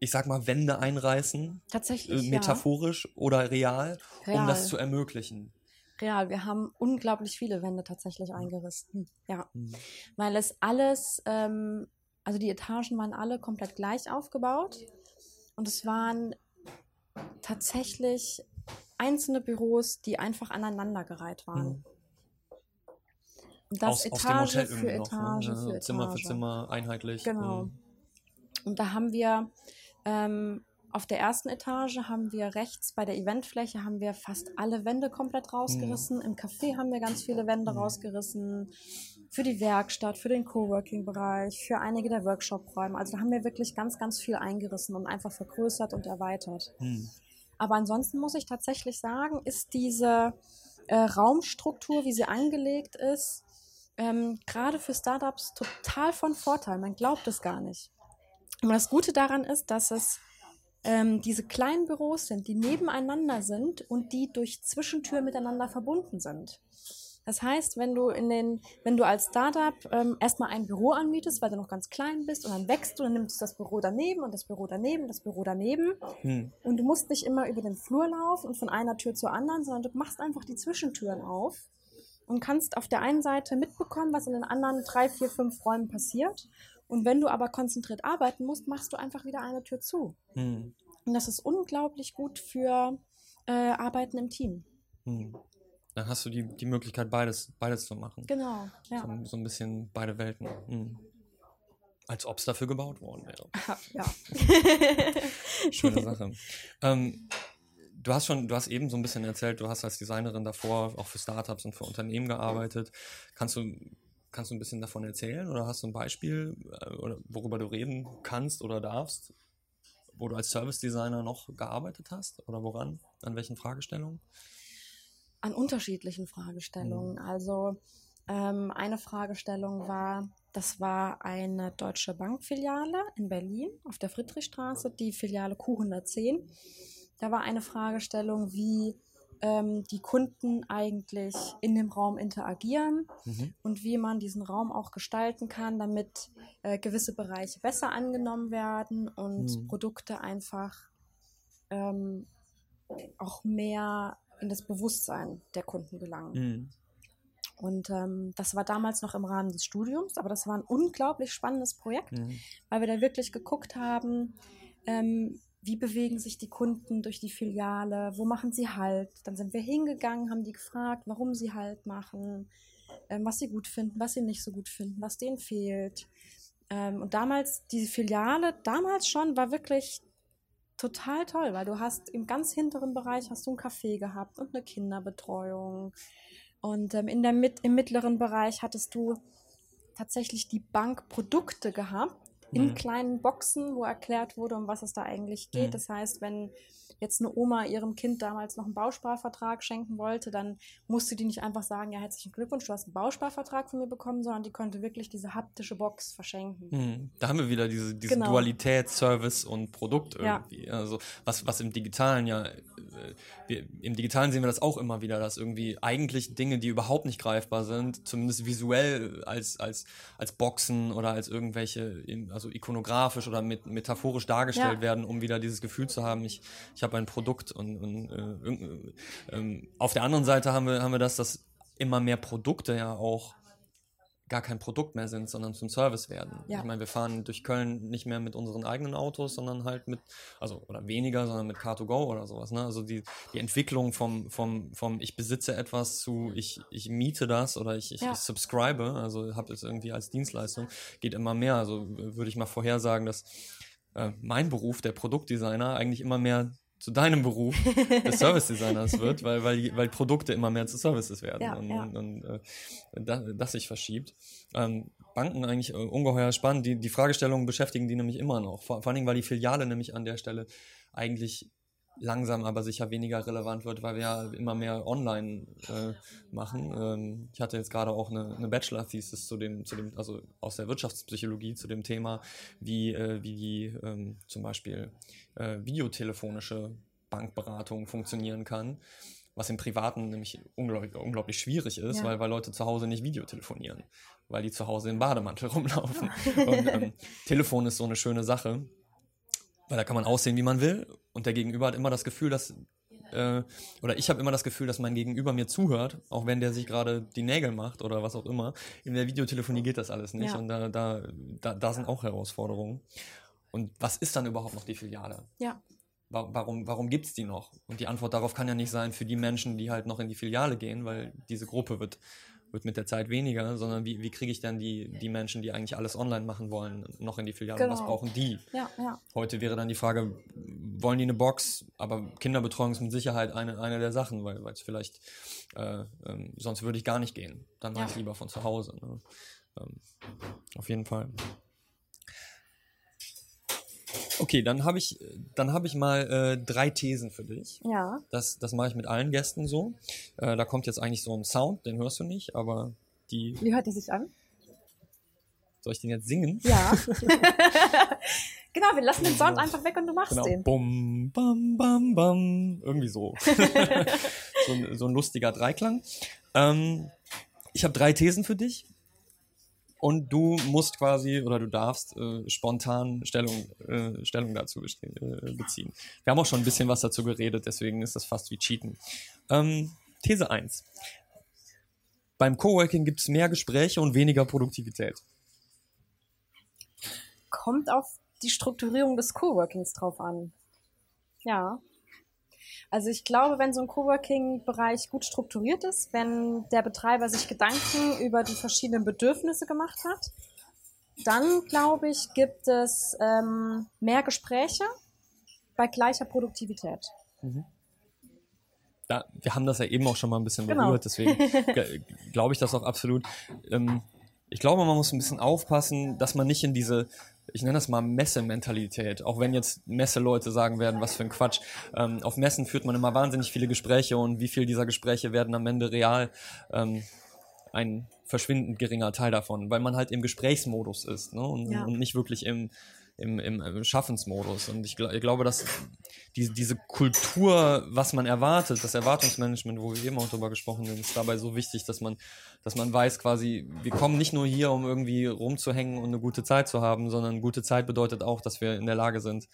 S1: ich sag mal, Wände einreißen?
S2: Tatsächlich.
S1: Äh, metaphorisch oder real,
S2: ja.
S1: um
S2: Real.
S1: das zu ermöglichen?
S2: Real. Wir haben unglaublich viele Wände tatsächlich eingerissen. Ja.
S1: Mhm.
S2: Weil es alles, ähm, also die Etagen waren alle komplett gleich aufgebaut. Und es waren tatsächlich einzelne Büros, die einfach aneinandergereiht waren.
S1: Mhm.
S2: Und das
S1: aus, aus dem
S2: Etage
S1: Hotel
S2: für Etage
S1: noch, ne?
S2: für Etage.
S1: Zimmer für Zimmer, einheitlich.
S2: Genau.
S1: Mhm.
S2: Und da haben wir ähm, auf der ersten Etage haben wir rechts bei der Eventfläche haben wir fast alle Wände komplett rausgerissen. Im Café haben wir ganz viele Wände
S1: Mhm.
S2: rausgerissen. Für die Werkstatt, für den Coworking-Bereich, für einige der Workshop-Räume. Also da haben wir wirklich ganz, ganz viel eingerissen und einfach vergrößert und erweitert.
S1: Mhm.
S2: Aber ansonsten muss ich tatsächlich sagen, ist diese äh, Raumstruktur, wie sie angelegt ist, ähm, gerade für Startups total von Vorteil. Man glaubt es gar nicht. Und das Gute daran ist, dass es ähm, diese kleinen Büros sind, die nebeneinander sind und die durch Zwischentüren miteinander verbunden sind. Das heißt, wenn du in den, wenn du als Startup ähm, erstmal ein Büro anmietest, weil du noch ganz klein bist und dann wächst du, dann nimmst du das Büro daneben und das Büro daneben, das Büro daneben
S1: Mhm.
S2: und du musst nicht immer über den Flur laufen und von einer Tür zur anderen, sondern du machst einfach die Zwischentüren auf und kannst auf der einen Seite mitbekommen, was in den anderen drei, vier, fünf Räumen passiert. Und wenn du aber konzentriert arbeiten musst, machst du einfach wieder eine Tür zu.
S1: Mhm.
S2: Und das ist unglaublich gut für äh, Arbeiten im Team.
S1: Mhm. Dann hast du die, die Möglichkeit, beides, beides zu machen.
S2: Genau, ja.
S1: So, so ein bisschen beide Welten. Mhm. Als ob es dafür gebaut worden wäre. *laughs*
S2: ja. *laughs*
S1: Schöne Sache. ähm, du hast schon, du hast eben so ein bisschen erzählt, du hast als Designerin davor auch für Startups und für Unternehmen gearbeitet. Kannst du, kannst du ein bisschen davon erzählen oder hast du ein Beispiel, äh, oder worüber du reden kannst oder darfst, wo du als Service Designer noch gearbeitet hast oder woran? An welchen Fragestellungen?
S2: An unterschiedlichen Fragestellungen. Also ähm, eine Fragestellung war, das war eine deutsche Bankfiliale in Berlin auf der Friedrichstraße, die Filiale Q110. Da war eine Fragestellung, wie ähm, die Kunden eigentlich in dem Raum interagieren
S1: Mhm.
S2: und wie man diesen Raum auch gestalten kann, damit äh, gewisse Bereiche besser angenommen werden und
S1: Mhm.
S2: Produkte einfach ähm, auch mehr in das Bewusstsein der Kunden gelangen.
S1: Mhm.
S2: Und ähm, das war damals noch im Rahmen des Studiums, aber das war ein unglaublich spannendes Projekt,
S1: Mhm.
S2: weil wir da wirklich geguckt haben, ähm, wie bewegen sich die Kunden durch die Filiale, wo machen sie Halt. Dann sind wir hingegangen, haben die gefragt, warum sie Halt machen, ähm, was sie gut finden, was sie nicht so gut finden, was denen fehlt. Ähm, und damals, diese Filiale, damals schon, war wirklich total toll, weil du hast im ganz hinteren Bereich hast du ein Café gehabt und eine Kinderbetreuung. Und ähm, in der im mittleren Bereich hattest du tatsächlich die Bankprodukte gehabt, in kleinen Boxen, wo erklärt wurde, um was es da eigentlich geht. Das heißt, wenn jetzt eine Oma ihrem Kind damals noch einen Bausparvertrag schenken wollte, dann musste die nicht einfach sagen, ja, herzlichen Glückwunsch, du hast einen Bausparvertrag von mir bekommen, sondern die konnte wirklich diese haptische Box verschenken.
S1: Mhm. Da haben wir wieder diese, diese genau. Dualität Service und Produkt irgendwie. Ja. Also was, was im Digitalen ja, wir, im Digitalen sehen wir das auch immer wieder, dass irgendwie eigentlich Dinge, die überhaupt nicht greifbar sind, zumindest visuell als, als, als Boxen oder als irgendwelche, also ikonografisch oder mit, metaphorisch dargestellt ja. werden, um wieder dieses Gefühl zu haben, ich, ich habe ein Produkt und, und äh, äh, auf der anderen Seite haben wir, haben wir das, dass immer mehr Produkte ja auch gar kein Produkt mehr sind, sondern zum Service werden. Ja. Ich meine, wir fahren durch Köln nicht mehr mit unseren eigenen Autos, sondern halt mit, also oder weniger, sondern mit Car2Go oder sowas. Ne? Also die, die Entwicklung vom, vom, vom ich besitze etwas zu ich, ich miete das oder ich, ich, ja. ich subscribe, also habe es irgendwie als Dienstleistung, geht immer mehr. Also würde ich mal vorhersagen, dass äh, mein Beruf, der Produktdesigner, eigentlich immer mehr zu deinem Beruf des Service Designers wird, *laughs* weil, weil, weil Produkte immer mehr zu Services werden ja, und, ja. und, äh, das, das, sich verschiebt. Ähm, Banken eigentlich äh, ungeheuer spannend. Die, die Fragestellungen beschäftigen die nämlich immer noch. Vor, vor allen Dingen, weil die Filiale nämlich an der Stelle eigentlich langsam aber sicher weniger relevant wird, weil wir ja immer mehr online äh, machen. Ähm, ich hatte jetzt gerade auch eine, eine Bachelor-Thesis zu dem, zu dem, also aus der Wirtschaftspsychologie zu dem Thema, wie, äh, wie die ähm, zum Beispiel äh, videotelefonische Bankberatung funktionieren kann. Was im Privaten nämlich unglaublich, unglaublich schwierig ist, ja. weil, weil Leute zu Hause nicht videotelefonieren, weil die zu Hause im Bademantel rumlaufen. Und ähm, Telefon ist so eine schöne Sache weil da kann man aussehen, wie man will. Und der Gegenüber hat immer das Gefühl, dass, äh, oder ich habe immer das Gefühl, dass mein Gegenüber mir zuhört, auch wenn der sich gerade die Nägel macht oder was auch immer. In der Videotelefonie geht das alles nicht. Ja. Und da, da, da, da sind auch Herausforderungen. Und was ist dann überhaupt noch die Filiale?
S2: Ja.
S1: Warum, warum gibt es die noch? Und die Antwort darauf kann ja nicht sein für die Menschen, die halt noch in die Filiale gehen, weil diese Gruppe wird wird mit der Zeit weniger, sondern wie, wie kriege ich dann die, die Menschen, die eigentlich alles online machen wollen, noch in die Filiale? Genau. Was brauchen die?
S2: Ja, ja.
S1: Heute wäre dann die Frage, wollen die eine Box? Aber Kinderbetreuung ist mit Sicherheit eine, eine der Sachen, weil es vielleicht, äh, ähm, sonst würde ich gar nicht gehen. Dann mache ja. ich lieber von zu Hause. Ne? Ähm, auf jeden Fall. Okay, dann habe ich, dann habe ich mal äh, drei Thesen für dich.
S2: Ja.
S1: Das, das mache ich mit allen Gästen so. Äh, da kommt jetzt eigentlich so ein Sound, den hörst du nicht, aber die.
S2: Wie hört die sich an?
S1: Soll ich den jetzt singen?
S2: Ja. *laughs* genau, wir lassen den Sound einfach weg und du machst genau. den.
S1: Bum, bam, bam, bam. Irgendwie so. *laughs* so, ein, so ein lustiger Dreiklang. Ähm, ich habe drei Thesen für dich und du musst quasi oder du darfst äh, spontan Stellung, äh, Stellung dazu äh, beziehen. Wir haben auch schon ein bisschen was dazu geredet, deswegen ist das fast wie Cheaten. Ähm, These 1. Beim Coworking gibt es mehr Gespräche und weniger Produktivität.
S2: Kommt auf die Strukturierung des Coworkings drauf an. Ja. Also ich glaube, wenn so ein Coworking-Bereich gut strukturiert ist, wenn der Betreiber sich Gedanken über die verschiedenen Bedürfnisse gemacht hat, dann glaube ich, gibt es ähm, mehr Gespräche bei gleicher Produktivität. Mhm.
S1: Ja, wir haben das ja eben auch schon mal ein bisschen genau. berührt, deswegen *laughs* glaube ich das auch absolut. Ähm, ich glaube, man muss ein bisschen aufpassen, dass man nicht in diese ich nenne das mal Messementalität, auch wenn jetzt Messeleute sagen werden, was für ein Quatsch. Ähm, auf Messen führt man immer wahnsinnig viele Gespräche und wie viel dieser Gespräche werden am Ende real? Ähm, ein verschwindend geringer Teil davon, weil man halt im Gesprächsmodus ist ne? und, ja. und nicht wirklich im, im, im Schaffensmodus. Und ich, ich glaube, dass die, diese Kultur, was man erwartet, das Erwartungsmanagement, wo wir eben auch drüber gesprochen haben, ist dabei so wichtig, dass man, dass man weiß quasi, wir kommen nicht nur hier, um irgendwie rumzuhängen und eine gute Zeit zu haben, sondern gute Zeit bedeutet auch, dass wir in der Lage sind,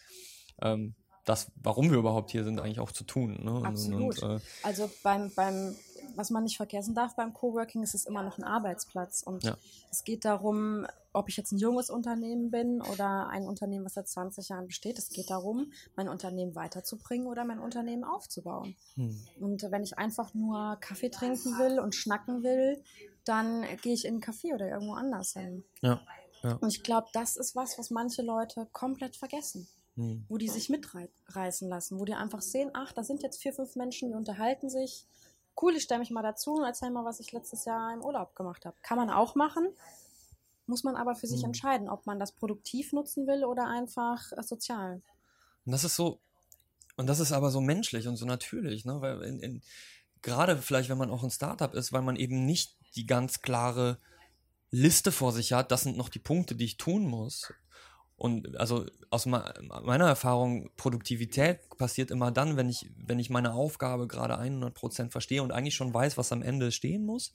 S1: ähm, das, warum wir überhaupt hier sind, eigentlich auch zu tun. Ne?
S2: Absolut. Und, äh, also beim, beim was man nicht vergessen darf beim Coworking, ist es immer noch ein Arbeitsplatz. Und
S1: Ja.
S2: es geht darum, ob ich jetzt ein junges Unternehmen bin oder ein Unternehmen, was seit 20 Jahren besteht. Es geht darum, mein Unternehmen weiterzubringen oder mein Unternehmen aufzubauen.
S1: Hm.
S2: Und wenn ich einfach nur Kaffee trinken will und schnacken will, dann gehe ich in einen Café oder irgendwo anders hin.
S1: Ja. ja.
S2: Und ich glaube, das ist was, was manche Leute komplett vergessen
S1: Hm.
S2: wo die sich mitreißen lassen, wo die einfach sehen, ach, da sind jetzt vier, fünf Menschen, die unterhalten sich. Cool, ich stelle mich mal dazu und erzähle mal, was ich letztes Jahr im Urlaub gemacht habe. Kann man auch machen, muss man aber für sich
S1: Mhm.
S2: entscheiden, ob man das produktiv nutzen will oder einfach äh, sozial.
S1: Und das ist so, und das ist aber so menschlich und so natürlich, ne? Weil in, in, gerade vielleicht, wenn man auch ein Startup ist, weil man eben nicht die ganz klare Liste vor sich hat, das sind noch die Punkte, die ich tun muss. Und also aus me- meiner Erfahrung, Produktivität passiert immer dann, wenn ich, wenn ich meine Aufgabe gerade 100% verstehe und eigentlich schon weiß, was am Ende stehen muss.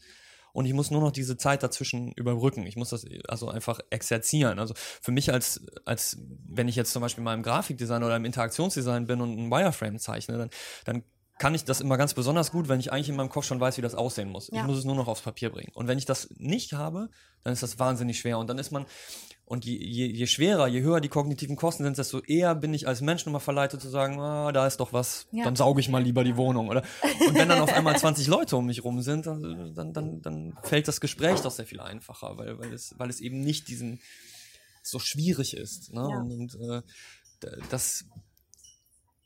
S1: Und ich muss nur noch diese Zeit dazwischen überbrücken. Ich muss das also einfach exerzieren. Also für mich als, als wenn ich jetzt zum Beispiel mal im Grafikdesign oder im Interaktionsdesign bin und ein Wireframe zeichne, dann, dann kann ich das immer ganz besonders gut, wenn ich eigentlich in meinem Kopf schon weiß, wie das aussehen muss.
S2: Ja.
S1: Ich muss es nur noch aufs Papier bringen. Und wenn ich das nicht habe, dann ist das wahnsinnig schwer. Und dann ist man, und je, je, je schwerer, je höher die kognitiven Kosten sind, desto eher bin ich als Mensch nochmal verleitet zu sagen, ah, da ist doch was,
S2: Ja.
S1: dann sauge ich mal lieber die Wohnung. Oder? Und wenn dann auf einmal 20 Leute um mich rum sind, dann, dann, dann, dann fällt das Gespräch doch sehr viel einfacher, weil, weil, es, weil es eben nicht diesen so schwierig ist. Ne?
S2: Ja.
S1: Und, und äh, das,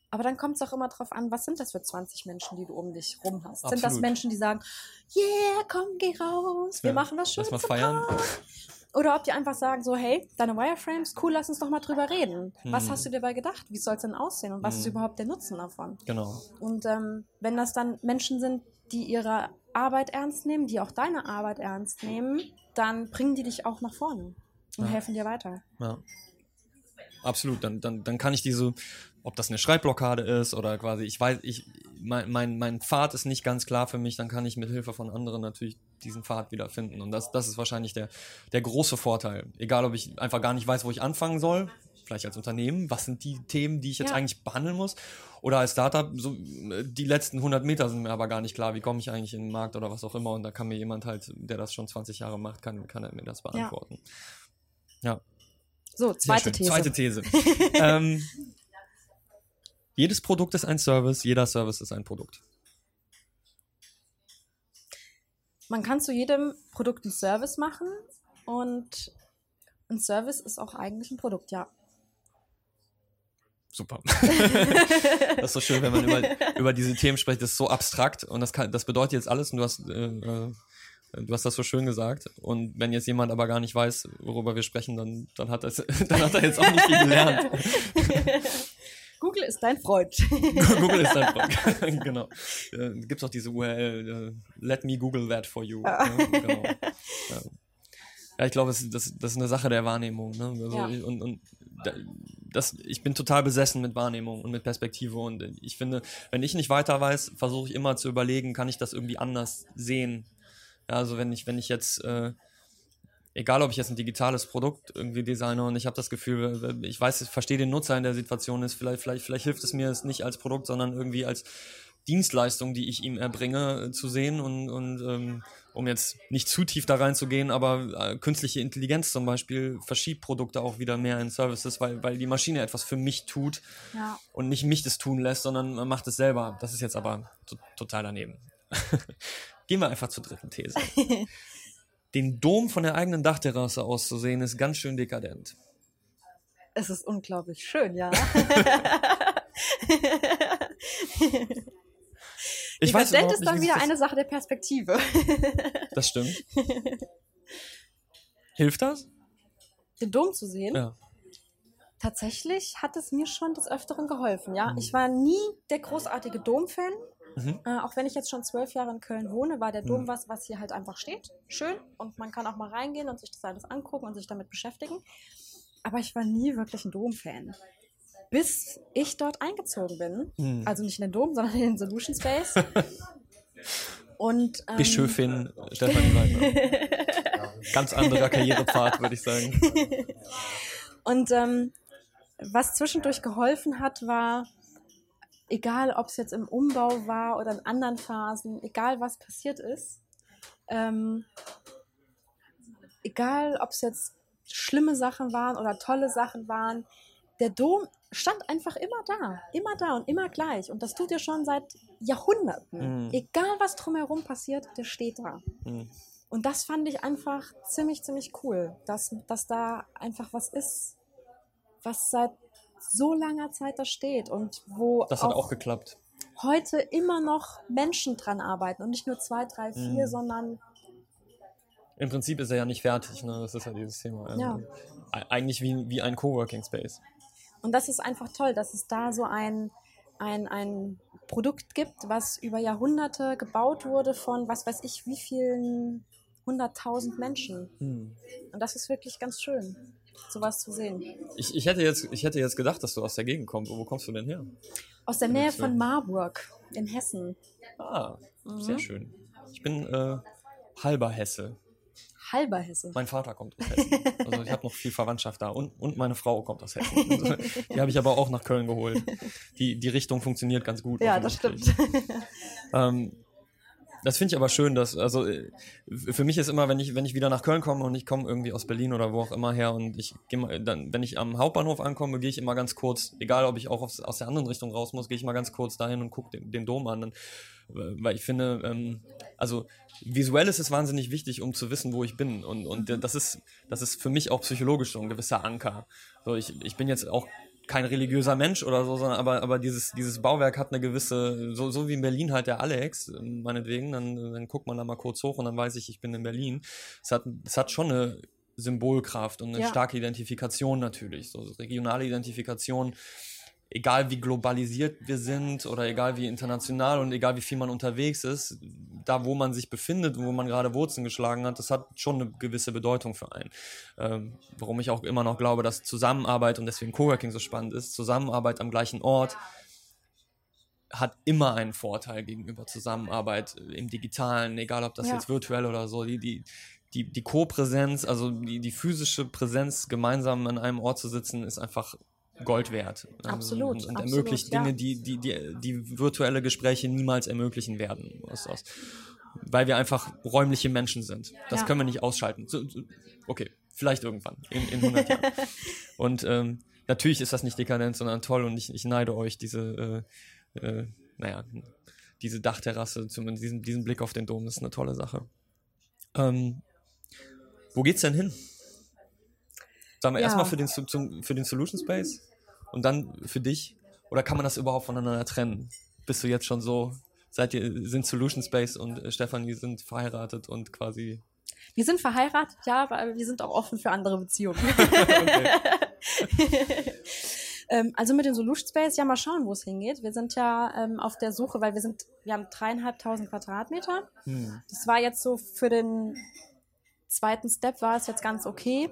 S2: Aber dann kommt es auch immer drauf an, was sind das für 20 Menschen, die du um dich rum hast? Sind das
S1: Absolut.
S2: Menschen, die sagen, yeah, komm, geh raus, wir
S1: Ja,
S2: machen was
S1: lass
S2: Schönes
S1: mal
S2: zum
S1: feiern.
S2: Oder ob die einfach sagen so, hey, deine Wireframes, cool, lass uns doch mal drüber reden. Was
S1: Hm.
S2: hast du dir dabei gedacht? Wie soll es denn aussehen? Und was ist
S1: Hm.
S2: überhaupt der Nutzen davon?
S1: genau.
S2: Und ähm, wenn das dann Menschen sind, die ihre Arbeit ernst nehmen, die auch deine Arbeit ernst nehmen, dann bringen die dich auch nach vorne und
S1: Ja.
S2: helfen dir weiter.
S1: Ja. Absolut, dann, dann, dann kann ich diese, ob das eine Schreibblockade ist oder quasi, ich weiß, ich, mein, mein, mein Pfad ist nicht ganz klar für mich, dann kann ich mit Hilfe von anderen natürlich diesen Pfad wiederfinden. Und das, das ist wahrscheinlich der, der große Vorteil. Egal, ob ich einfach gar nicht weiß, wo ich anfangen soll, vielleicht als Unternehmen, was sind die Themen, die ich jetzt
S2: Ja.
S1: eigentlich behandeln muss, oder als Startup, so, die letzten 100 Meter sind mir aber gar nicht klar, wie komme ich eigentlich in den Markt oder was auch immer. Und da kann mir jemand halt, der das schon 20 Jahre macht, kann, kann er mir das beantworten. Ja.
S2: So,
S1: Sehr
S2: zweite. These.
S1: Zweite These. *laughs* ähm, jedes Produkt ist ein Service, jeder Service ist ein Produkt.
S2: Man kann zu jedem Produkt einen Service machen und ein Service ist auch eigentlich ein Produkt, ja.
S1: Super. *laughs* das ist so schön, wenn man über, über diese Themen spricht. Das ist so abstrakt und das, kann, das bedeutet jetzt alles und du hast, äh, äh, du hast das so schön gesagt. Und wenn jetzt jemand aber gar nicht weiß, worüber wir sprechen, dann, dann, hat, das, *laughs* dann hat er jetzt auch nicht viel gelernt. *laughs*
S2: Google ist dein Freund. *laughs*
S1: Google ist dein Freund. *laughs* genau. Äh, Gibt es auch diese URL, äh, let me Google that for you.
S2: Ja.
S1: Ne? Genau. Ja. ja, ich glaube, das, das, das ist eine Sache der Wahrnehmung. Ne? Also,
S2: Ja.
S1: ich- Und, und da- das, ich bin total besessen mit Wahrnehmung und mit Perspektive. Und ich finde, wenn ich nicht weiter weiß, versuche ich immer zu überlegen, kann ich das irgendwie anders sehen. Ja, also wenn ich, wenn ich jetzt äh, egal ob ich jetzt ein digitales Produkt irgendwie designe und ich habe das Gefühl, ich weiß, ich verstehe den Nutzer in der Situation, ist vielleicht, vielleicht, vielleicht hilft es mir es nicht als Produkt, sondern irgendwie als Dienstleistung, die ich ihm erbringe, äh, zu sehen und, und ähm, um jetzt nicht zu tief da reinzugehen, aber äh, künstliche Intelligenz zum Beispiel verschiebt Produkte auch wieder mehr in Services, weil, weil die Maschine etwas für mich tut
S2: Ja.
S1: und nicht mich das tun lässt, sondern man macht es selber. Das ist jetzt aber to total daneben. *laughs* Gehen wir einfach zur dritten These. *laughs* Den Dom von der eigenen Dachterrasse aus zu sehen, ist ganz schön dekadent.
S2: Es ist unglaublich schön, ja.
S1: Ich weiß
S2: Dekadent ist
S1: nicht,
S2: dann
S1: wie sich
S2: wieder eine Sache der Perspektive.
S1: Das stimmt. *laughs* Hilft das?
S2: Den Dom zu sehen,
S1: Ja.
S2: tatsächlich hat es mir schon des Öfteren geholfen, ja.
S1: Mhm.
S2: Ich war nie der großartige Dom-Fan.
S1: Mhm.
S2: Äh, auch wenn ich jetzt schon zwölf Jahre in Köln wohne, war der Dom
S1: Mhm.
S2: was, was hier halt einfach steht. Schön. Und man kann auch mal reingehen und sich das alles angucken und sich damit beschäftigen. Aber ich war nie wirklich ein Dom-Fan. Bis ich dort eingezogen bin.
S1: Mhm.
S2: Also nicht in den Dom, sondern in den Solution Space. *laughs* und, ähm,
S1: Bischöfin Stefanie Weidner. *laughs* Ganz anderer Karrierepfad, würde ich sagen. *laughs*
S2: Und ähm, was zwischendurch geholfen hat, war egal ob es jetzt im Umbau war oder in anderen Phasen, egal was passiert ist, ähm, egal ob es jetzt schlimme Sachen waren oder tolle Sachen waren, der Dom stand einfach immer da, immer da und immer gleich. Und das tut er schon seit Jahrhunderten.
S1: Mhm.
S2: Egal was drumherum passiert, der steht da.
S1: Hm.
S2: Und das fand ich einfach ziemlich, ziemlich cool, dass, dass da einfach was ist, was seit so langer Zeit da steht und wo
S1: Das hat auch geklappt.
S2: heute immer noch Menschen dran arbeiten und nicht nur zwei, drei, vier,
S1: Mhm.
S2: sondern
S1: Im Prinzip ist er ja nicht fertig, ne? Das ist ja dieses Thema. Also,
S2: Ja.
S1: e- Eigentlich wie, wie ein Coworking Space.
S2: Und das ist einfach toll, dass es da so ein, ein, ein Produkt gibt, was über Jahrhunderte gebaut wurde von was weiß ich wie vielen hunderttausend Menschen.
S1: Hm.
S2: Und das ist wirklich ganz schön, sowas zu sehen.
S1: Ich, ich, hätte jetzt, ich hätte jetzt gedacht, dass du aus der Gegend kommst. Wo kommst du denn her?
S2: Aus der Nähe von Marburg in Hessen.
S1: Ah,
S2: Mhm.
S1: sehr schön. Ich bin äh, halber Hesse.
S2: Halber Hesse.
S1: Mein Vater kommt aus Hessen. *laughs* Also ich habe noch viel Verwandtschaft da. Und, und meine Frau kommt aus Hessen. Also, die habe ich aber auch nach Köln geholt. Die, die Richtung funktioniert ganz gut.
S2: Ja, das stimmt.
S1: Ähm, das finde ich aber schön, dass, also äh, für mich ist immer, wenn ich, wenn ich wieder nach Köln komme und ich komme irgendwie aus Berlin oder wo auch immer her und ich gehe mal, dann, wenn ich am Hauptbahnhof ankomme, gehe ich immer ganz kurz, egal ob ich auch aus, aus der anderen Richtung raus muss, gehe ich mal ganz kurz dahin und gucke den, den Dom an. Dann, weil ich finde, ähm, also visuell ist es wahnsinnig wichtig, um zu wissen, wo ich bin. Und, und das ist, das ist für mich auch psychologisch so ein gewisser Anker. So, ich, ich bin jetzt auch kein religiöser Mensch oder so, sondern aber, aber dieses, dieses Bauwerk hat eine gewisse, so, so wie in Berlin halt der Alex, meinetwegen, dann, dann guckt man da mal kurz hoch und dann weiß ich, ich bin in Berlin. Es hat, es hat schon eine Symbolkraft und eine
S2: Ja.
S1: starke Identifikation natürlich, so regionale Identifikation, egal wie globalisiert wir sind oder egal wie international und egal wie viel man unterwegs ist, da wo man sich befindet, wo man gerade Wurzeln geschlagen hat, das hat schon eine gewisse Bedeutung für einen. Ähm, warum ich auch immer noch glaube, dass Zusammenarbeit und deswegen Coworking so spannend ist, Zusammenarbeit am gleichen Ort hat immer einen Vorteil gegenüber Zusammenarbeit im Digitalen, egal ob das
S2: Ja.
S1: jetzt virtuell oder so. Die, die, die, die Co-Präsenz, also die, die physische Präsenz, gemeinsam an einem Ort zu sitzen, ist einfach Gold wert.
S2: Absolut,
S1: Und, und
S2: absolut,
S1: ermöglicht
S2: ja.
S1: Dinge, die, die, die, die virtuelle Gespräche niemals ermöglichen werden. Aus, aus, weil wir einfach räumliche Menschen sind. Das
S2: Ja.
S1: können wir nicht ausschalten. So, so, okay, vielleicht irgendwann, in, in 100 Jahren. *laughs* Und ähm, natürlich ist das nicht dekadent, sondern toll und ich, ich neide euch diese, äh, äh, naja, diese Dachterrasse, zumindest diesen, diesen Blick auf den Dom, das ist eine tolle Sache. Ähm, wo geht's denn hin? Sagen wir
S2: Ja.
S1: erstmal für den, für den Solution Space und dann für dich? Oder kann man das überhaupt voneinander trennen? Bist du jetzt schon so, seid ihr, sind Solution Space und äh, Stefanie sind verheiratet und quasi.
S2: Wir sind verheiratet, ja, aber wir sind auch offen für andere Beziehungen. *laughs* *laughs* Ähm, also mit dem Solution Space, ja, mal schauen, wo es hingeht. Wir sind ja ähm, auf der Suche, weil wir sind, wir haben dreieinhalbtausend Quadratmeter.
S1: Hm.
S2: Das war jetzt so für den zweiten Step war es jetzt ganz okay.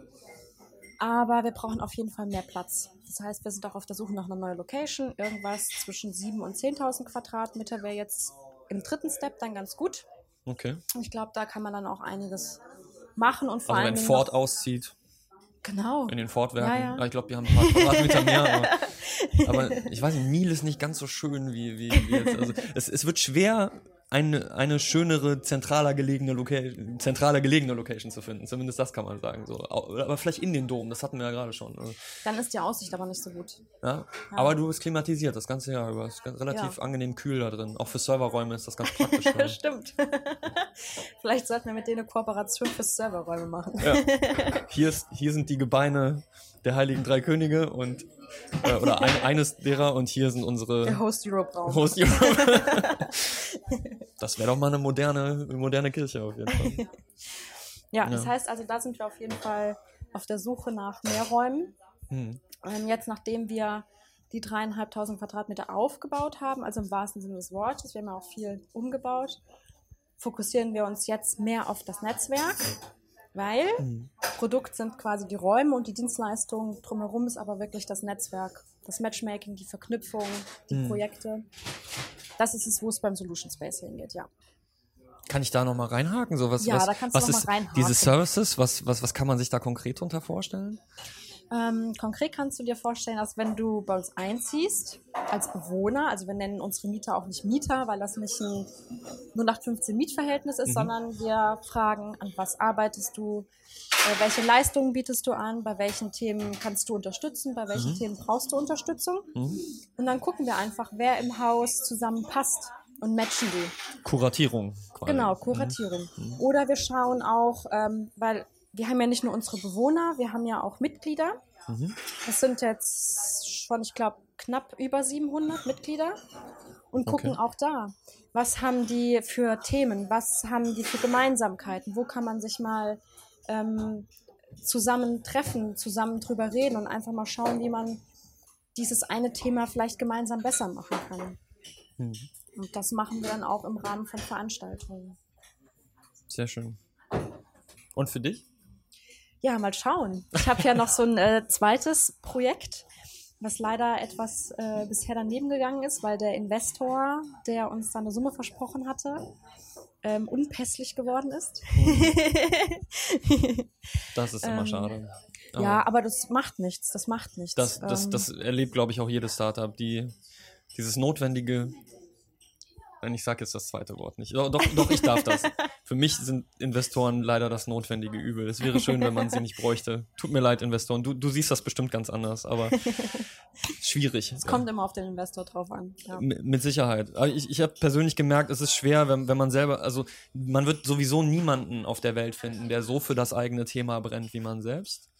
S2: Aber wir brauchen auf jeden Fall mehr Platz. Das heißt, wir sind auch auf der Suche nach einer neuen Location. Irgendwas zwischen 7.000 und 10.000 Quadratmeter wäre jetzt im dritten Step dann ganz gut.
S1: Okay.
S2: Und ich glaube, da kann man dann auch einiges machen und vor
S1: Also
S2: allem.
S1: wenn Ford auszieht,
S2: Genau.
S1: in den Fordwerken.
S2: Ja, ja.
S1: Ah, Ich glaube, die haben ein paar Quadratmeter mehr. Aber, *laughs* aber ich weiß nicht, Miel ist nicht ganz so schön wie, wie, wie jetzt. Also es, es wird schwer, eine, eine schönere, zentraler gelegene, Loca zentraler gelegene Location zu finden. Zumindest das kann man sagen. So. Aber vielleicht in den Dom, das hatten wir ja gerade schon. Also,
S2: Dann ist die Aussicht aber nicht so gut.
S1: Ja? Aber du bist klimatisiert das ganze Jahr über. Es ist relativ
S2: Ja.
S1: angenehm kühl da drin. Auch für Serverräume ist das ganz *laughs* praktisch. ne?
S2: Stimmt. *laughs* Vielleicht sollten wir mit denen eine Kooperation für Serverräume machen.
S1: Ja. *laughs* Hier, ist, hier sind die Gebeine der heiligen drei Könige und äh, oder ein, eines derer und hier sind unsere
S2: Host Europe Raum.
S1: Host Europe. *laughs* das wäre doch mal eine moderne, moderne Kirche auf jeden Fall. *laughs*
S2: Ja, das
S1: Ja.
S2: heißt also, da sind wir auf jeden Fall auf der Suche nach mehr Räumen.
S1: Hm.
S2: Ähm, jetzt, nachdem wir die dreieinhalbtausend Quadratmeter aufgebaut haben, also im wahrsten Sinne des Wortes, wir haben ja auch viel umgebaut, fokussieren wir uns jetzt mehr auf das Netzwerk, weil
S1: Hm.
S2: Produkt sind quasi die Räume und die Dienstleistungen, drumherum ist aber wirklich das Netzwerk, das Matchmaking, die Verknüpfung, die
S1: Hm.
S2: Projekte. Das ist es, wo es beim Solution Space hingeht, ja.
S1: Kann ich da nochmal reinhaken? So, was,
S2: Ja,
S1: was,
S2: da kannst du
S1: was
S2: noch
S1: ist
S2: mal reinhaken.
S1: Diese Services, was, was, was kann man sich da konkret darunter vorstellen?
S2: Ähm, konkret kannst du dir vorstellen, dass wenn du bei uns einziehst, als Bewohner, also wir nennen unsere Mieter auch nicht Mieter, weil das nicht ein 0815 Mietverhältnis ist,
S1: Mhm.
S2: sondern wir fragen, an was arbeitest du, äh, welche Leistungen bietest du an, bei welchen Themen kannst du unterstützen, bei welchen
S1: Mhm.
S2: Themen brauchst du Unterstützung.
S1: Mhm.
S2: Und dann gucken wir einfach, wer im Haus zusammenpasst und matchen die.
S1: Kuratierung. Quasi.
S2: Genau, Kuratierung.
S1: Mhm.
S2: Oder wir schauen auch, ähm, weil wir haben ja nicht nur unsere Bewohner, wir haben ja auch Mitglieder.
S1: Mhm.
S2: Das sind jetzt schon, ich glaube, knapp über 700 Mitglieder und gucken
S1: Okay.
S2: auch da, was haben die für Themen, was haben die für Gemeinsamkeiten, wo kann man sich mal ähm, zusammen treffen, zusammen drüber reden und einfach mal schauen, wie man dieses eine Thema vielleicht gemeinsam besser machen kann.
S1: Mhm.
S2: Und das machen wir dann auch im Rahmen von Veranstaltungen.
S1: Sehr schön. Und für dich?
S2: Ja, mal schauen. Ich habe ja noch so ein äh, zweites Projekt, was leider etwas äh, bisher daneben gegangen ist, weil der Investor, der uns da eine Summe versprochen hatte, ähm, unpässlich geworden ist. *laughs*
S1: Das ist immer
S2: Ähm,
S1: schade.
S2: ja, aber das macht nichts. Das macht nichts.
S1: Das, das,
S2: Ähm,
S1: das erlebt, glaube ich, auch jedes Startup, die dieses notwendige. Ich sage jetzt das zweite Wort nicht. Doch, doch, doch, ich darf das. *laughs* Für mich sind Investoren leider das notwendige Übel. Es wäre schön, wenn man sie nicht bräuchte. Tut mir leid, Investoren. Du, du siehst das bestimmt ganz anders, aber *laughs* schwierig.
S2: Es kommt immer auf den Investor drauf an. Ja.
S1: Mit Sicherheit. Ich, ich habe persönlich gemerkt, es ist schwer, wenn, wenn man selber, also man wird sowieso niemanden auf der Welt finden, der so für das eigene Thema brennt wie man selbst.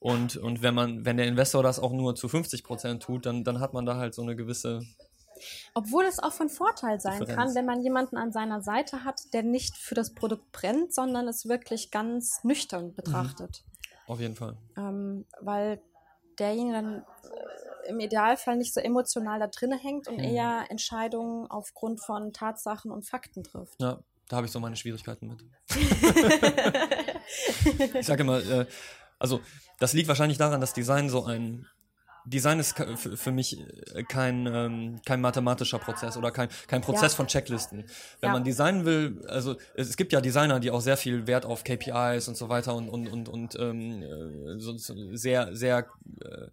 S1: Und, und wenn man, wenn der Investor das auch nur zu 50 Prozent tut, dann, dann hat man da halt so eine gewisse.
S2: Obwohl es auch von Vorteil sein
S1: Differenz.
S2: kann, wenn man jemanden an seiner Seite hat, der nicht für das Produkt brennt, sondern es wirklich ganz nüchtern betrachtet.
S1: Auf jeden Fall.
S2: ähm, weil derjenige dann äh, im Idealfall nicht so emotional da drinne hängt und
S1: Mhm.
S2: eher Entscheidungen aufgrund von Tatsachen und Fakten trifft.
S1: Ja, da habe ich so meine Schwierigkeiten mit. *laughs* Ich sage immer, äh, also das liegt wahrscheinlich daran, dass Design so ein Design ist für mich äh, kein, ähm, kein mathematischer Prozess oder kein, kein Prozess
S2: Ja.
S1: von Checklisten. Wenn
S2: Ja.
S1: man designen will, also es, gibt ja Designer, die auch sehr viel Wert auf KPIs und so weiter und, und, und, und ähm, äh, so, so sehr, sehr äh,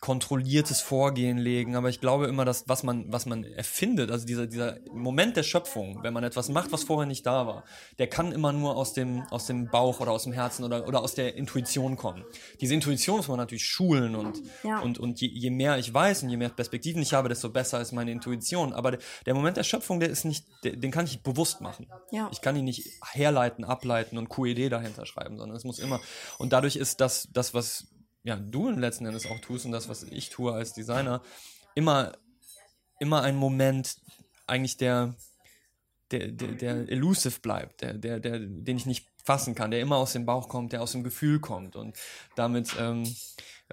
S1: kontrolliertes Vorgehen legen, aber ich glaube immer, dass was man, was man erfindet, also dieser, dieser Moment der Schöpfung, wenn man etwas macht, was vorher nicht da war, der kann immer nur aus dem, aus dem Bauch oder aus dem Herzen oder, oder aus der Intuition kommen. Diese Intuition muss man natürlich schulen und,
S2: Ja.
S1: und, und je, je mehr ich weiß und je mehr Perspektiven ich habe, desto besser ist meine Intuition. Aber der, der Moment der Schöpfung, der ist nicht, der, den kann ich bewusst machen.
S2: Ja.
S1: Ich kann ihn nicht herleiten, ableiten und QED dahinter schreiben, sondern es muss immer. Und dadurch ist das, das was ja, du letzten Endes auch tust und das, was ich tue als Designer, immer, immer ein Moment eigentlich der, der, der, der elusive bleibt, der, der, der, den ich nicht fassen kann, der immer aus dem Bauch kommt, der aus dem Gefühl kommt. Und damit ähm,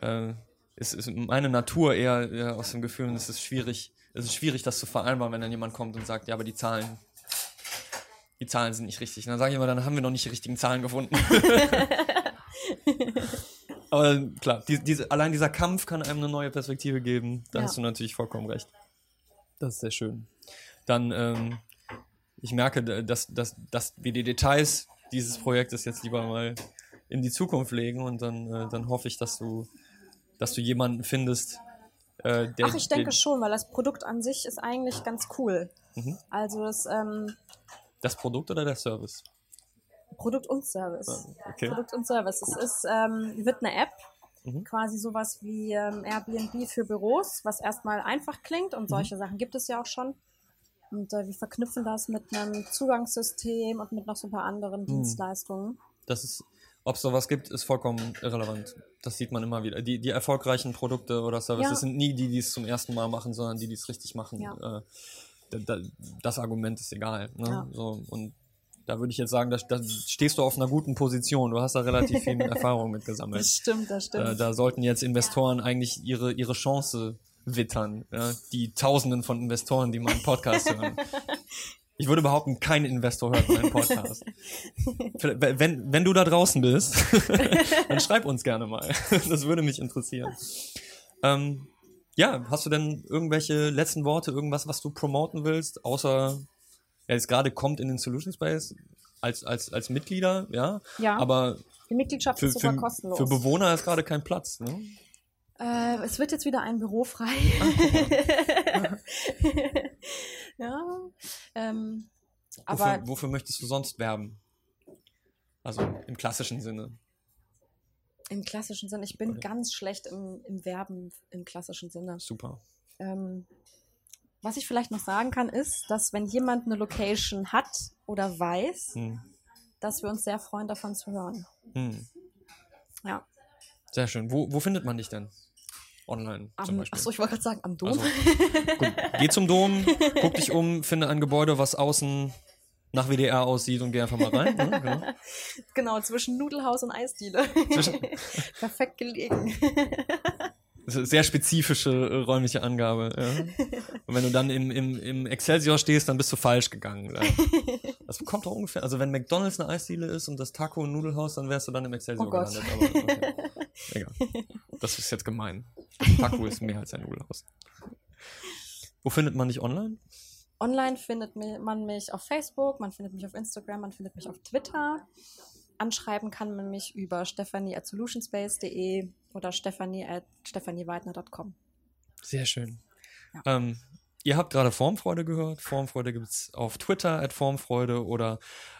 S1: äh, ist, ist meine Natur eher, eher aus dem Gefühl und es ist schwierig, es ist schwierig, das zu vereinbaren, wenn dann jemand kommt und sagt, ja, aber die Zahlen, die Zahlen sind nicht richtig. Und dann sage ich immer, dann haben wir noch nicht die richtigen Zahlen gefunden. *laughs* *laughs* Aber klar, die, diese, allein dieser Kampf kann einem eine neue Perspektive geben. Da
S2: Ja.
S1: hast du natürlich vollkommen recht. Das ist sehr schön. Dann, ähm, ich merke, dass, dass, dass wir die Details dieses Projektes jetzt lieber mal in die Zukunft legen und dann, äh, dann hoffe ich, dass du, dass du jemanden findest, äh, der.
S2: Ach, ich denke schon, weil das Produkt an sich ist eigentlich ganz cool.
S1: Mhm.
S2: Also das ähm,
S1: Das Produkt oder der Service?
S2: Produkt und Service.
S1: Ah, Okay.
S2: Produkt und Service. Es ist, ähm, wird eine App,
S1: Mhm.
S2: quasi sowas wie ähm, Airbnb für Büros, was erstmal einfach klingt
S1: Mhm.
S2: und solche Sachen gibt es ja auch schon. Und äh, wir verknüpfen das mit einem Zugangssystem und mit noch so ein paar anderen
S1: Mhm.
S2: Dienstleistungen.
S1: Das ist, ob es sowas gibt, ist vollkommen irrelevant. Das sieht man immer wieder. Die, die erfolgreichen Produkte oder Services
S2: Ja.
S1: sind nie die, die es zum ersten Mal machen, sondern die, die es richtig machen.
S2: Ja.
S1: Äh, da, da, das Argument ist egal. Ne?
S2: Ja.
S1: So, und da würde ich jetzt sagen, da, da stehst du auf einer guten Position. Du hast da relativ viel *laughs* Erfahrung mit gesammelt.
S2: Das stimmt, das stimmt.
S1: Äh, da sollten jetzt Investoren eigentlich ihre, ihre Chance wittern. Ja? Die Tausenden von Investoren, die meinen Podcast hören. *laughs* Ich würde behaupten, kein Investor hört meinen Podcast. Wenn, wenn du da draußen bist, *laughs* dann schreib uns gerne mal. Das würde mich interessieren. Ähm, ja, hast du denn irgendwelche letzten Worte, irgendwas, was du promoten willst, außer ja, jetzt gerade kommt in den Solution Space als, als, als Mitglieder, ja,
S2: ja.
S1: aber
S2: Die Mitgliedschaft
S1: Für,
S2: ist sogar
S1: für,
S2: kostenlos.
S1: für Bewohner ist gerade kein Platz. Ne?
S2: Äh, es wird jetzt wieder ein Büro frei. *laughs* ja. Ähm, aber
S1: Wofür, wofür möchtest du sonst werben? Also im klassischen Sinne.
S2: im klassischen Sinne, ich bin
S1: Okay.
S2: ganz schlecht im, im Werben im klassischen Sinne.
S1: Super.
S2: Ähm, was ich vielleicht noch sagen kann, ist, dass wenn jemand eine Location hat oder weiß,
S1: Hm.
S2: dass wir uns sehr freuen, davon zu hören.
S1: Hm.
S2: Ja.
S1: Sehr schön. Wo, wo findet man dich denn? Online zum
S2: Am,
S1: Beispiel.
S2: achso, ich wollte gerade sagen, am Dom.
S1: Also, gut, geh zum Dom, guck dich um, finde ein Gebäude, was außen nach WDR aussieht und geh einfach mal rein. Ne? Genau. *laughs*
S2: genau, zwischen Nudelhaus und Eisdiele. *laughs* Perfekt gelegen.
S1: Das ist eine sehr spezifische äh, räumliche Angabe. Ja. Und wenn du dann im, im, im Excelsior stehst, dann bist du falsch gegangen. Ja. *laughs* Das kommt doch ungefähr. Also wenn McDonalds eine Eisdiele ist und das Taco ein Nudelhaus, dann wärst du dann im Excelsior
S2: Oh
S1: gelandet. Aber, okay. *laughs* Egal. Das ist jetzt gemein. Das Taco ist mehr als ein Nudelhaus. Wo findet man dich online?
S2: Online findet man mich auf Facebook, man findet mich auf Instagram, man findet mich auf Twitter. Anschreiben kann man mich über stephanie at solutionspace.de oder stephanie at stephanieweidner.com.
S1: Sehr schön.
S2: Ja.
S1: Ähm, ihr habt gerade Formfreude gehört. Formfreude gibt es auf Twitter at Formfreude oder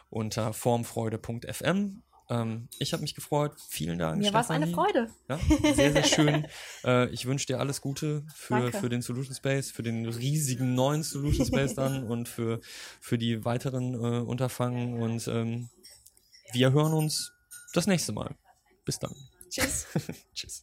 S1: unter formfreude.fm. Ähm, ich habe mich gefreut. Vielen Dank.
S2: Mir war es eine. Freude.
S1: Ja, sehr, sehr schön. *laughs* äh, ich wünsche dir alles Gute für,
S2: Danke.
S1: für den Solution Space, für den riesigen neuen Solution Space dann *laughs* und für, für die weiteren äh, Unterfangen. Und ähm, wir hören uns das nächste Mal. Bis dann.
S2: Tschüss. *laughs*
S1: Tschüss.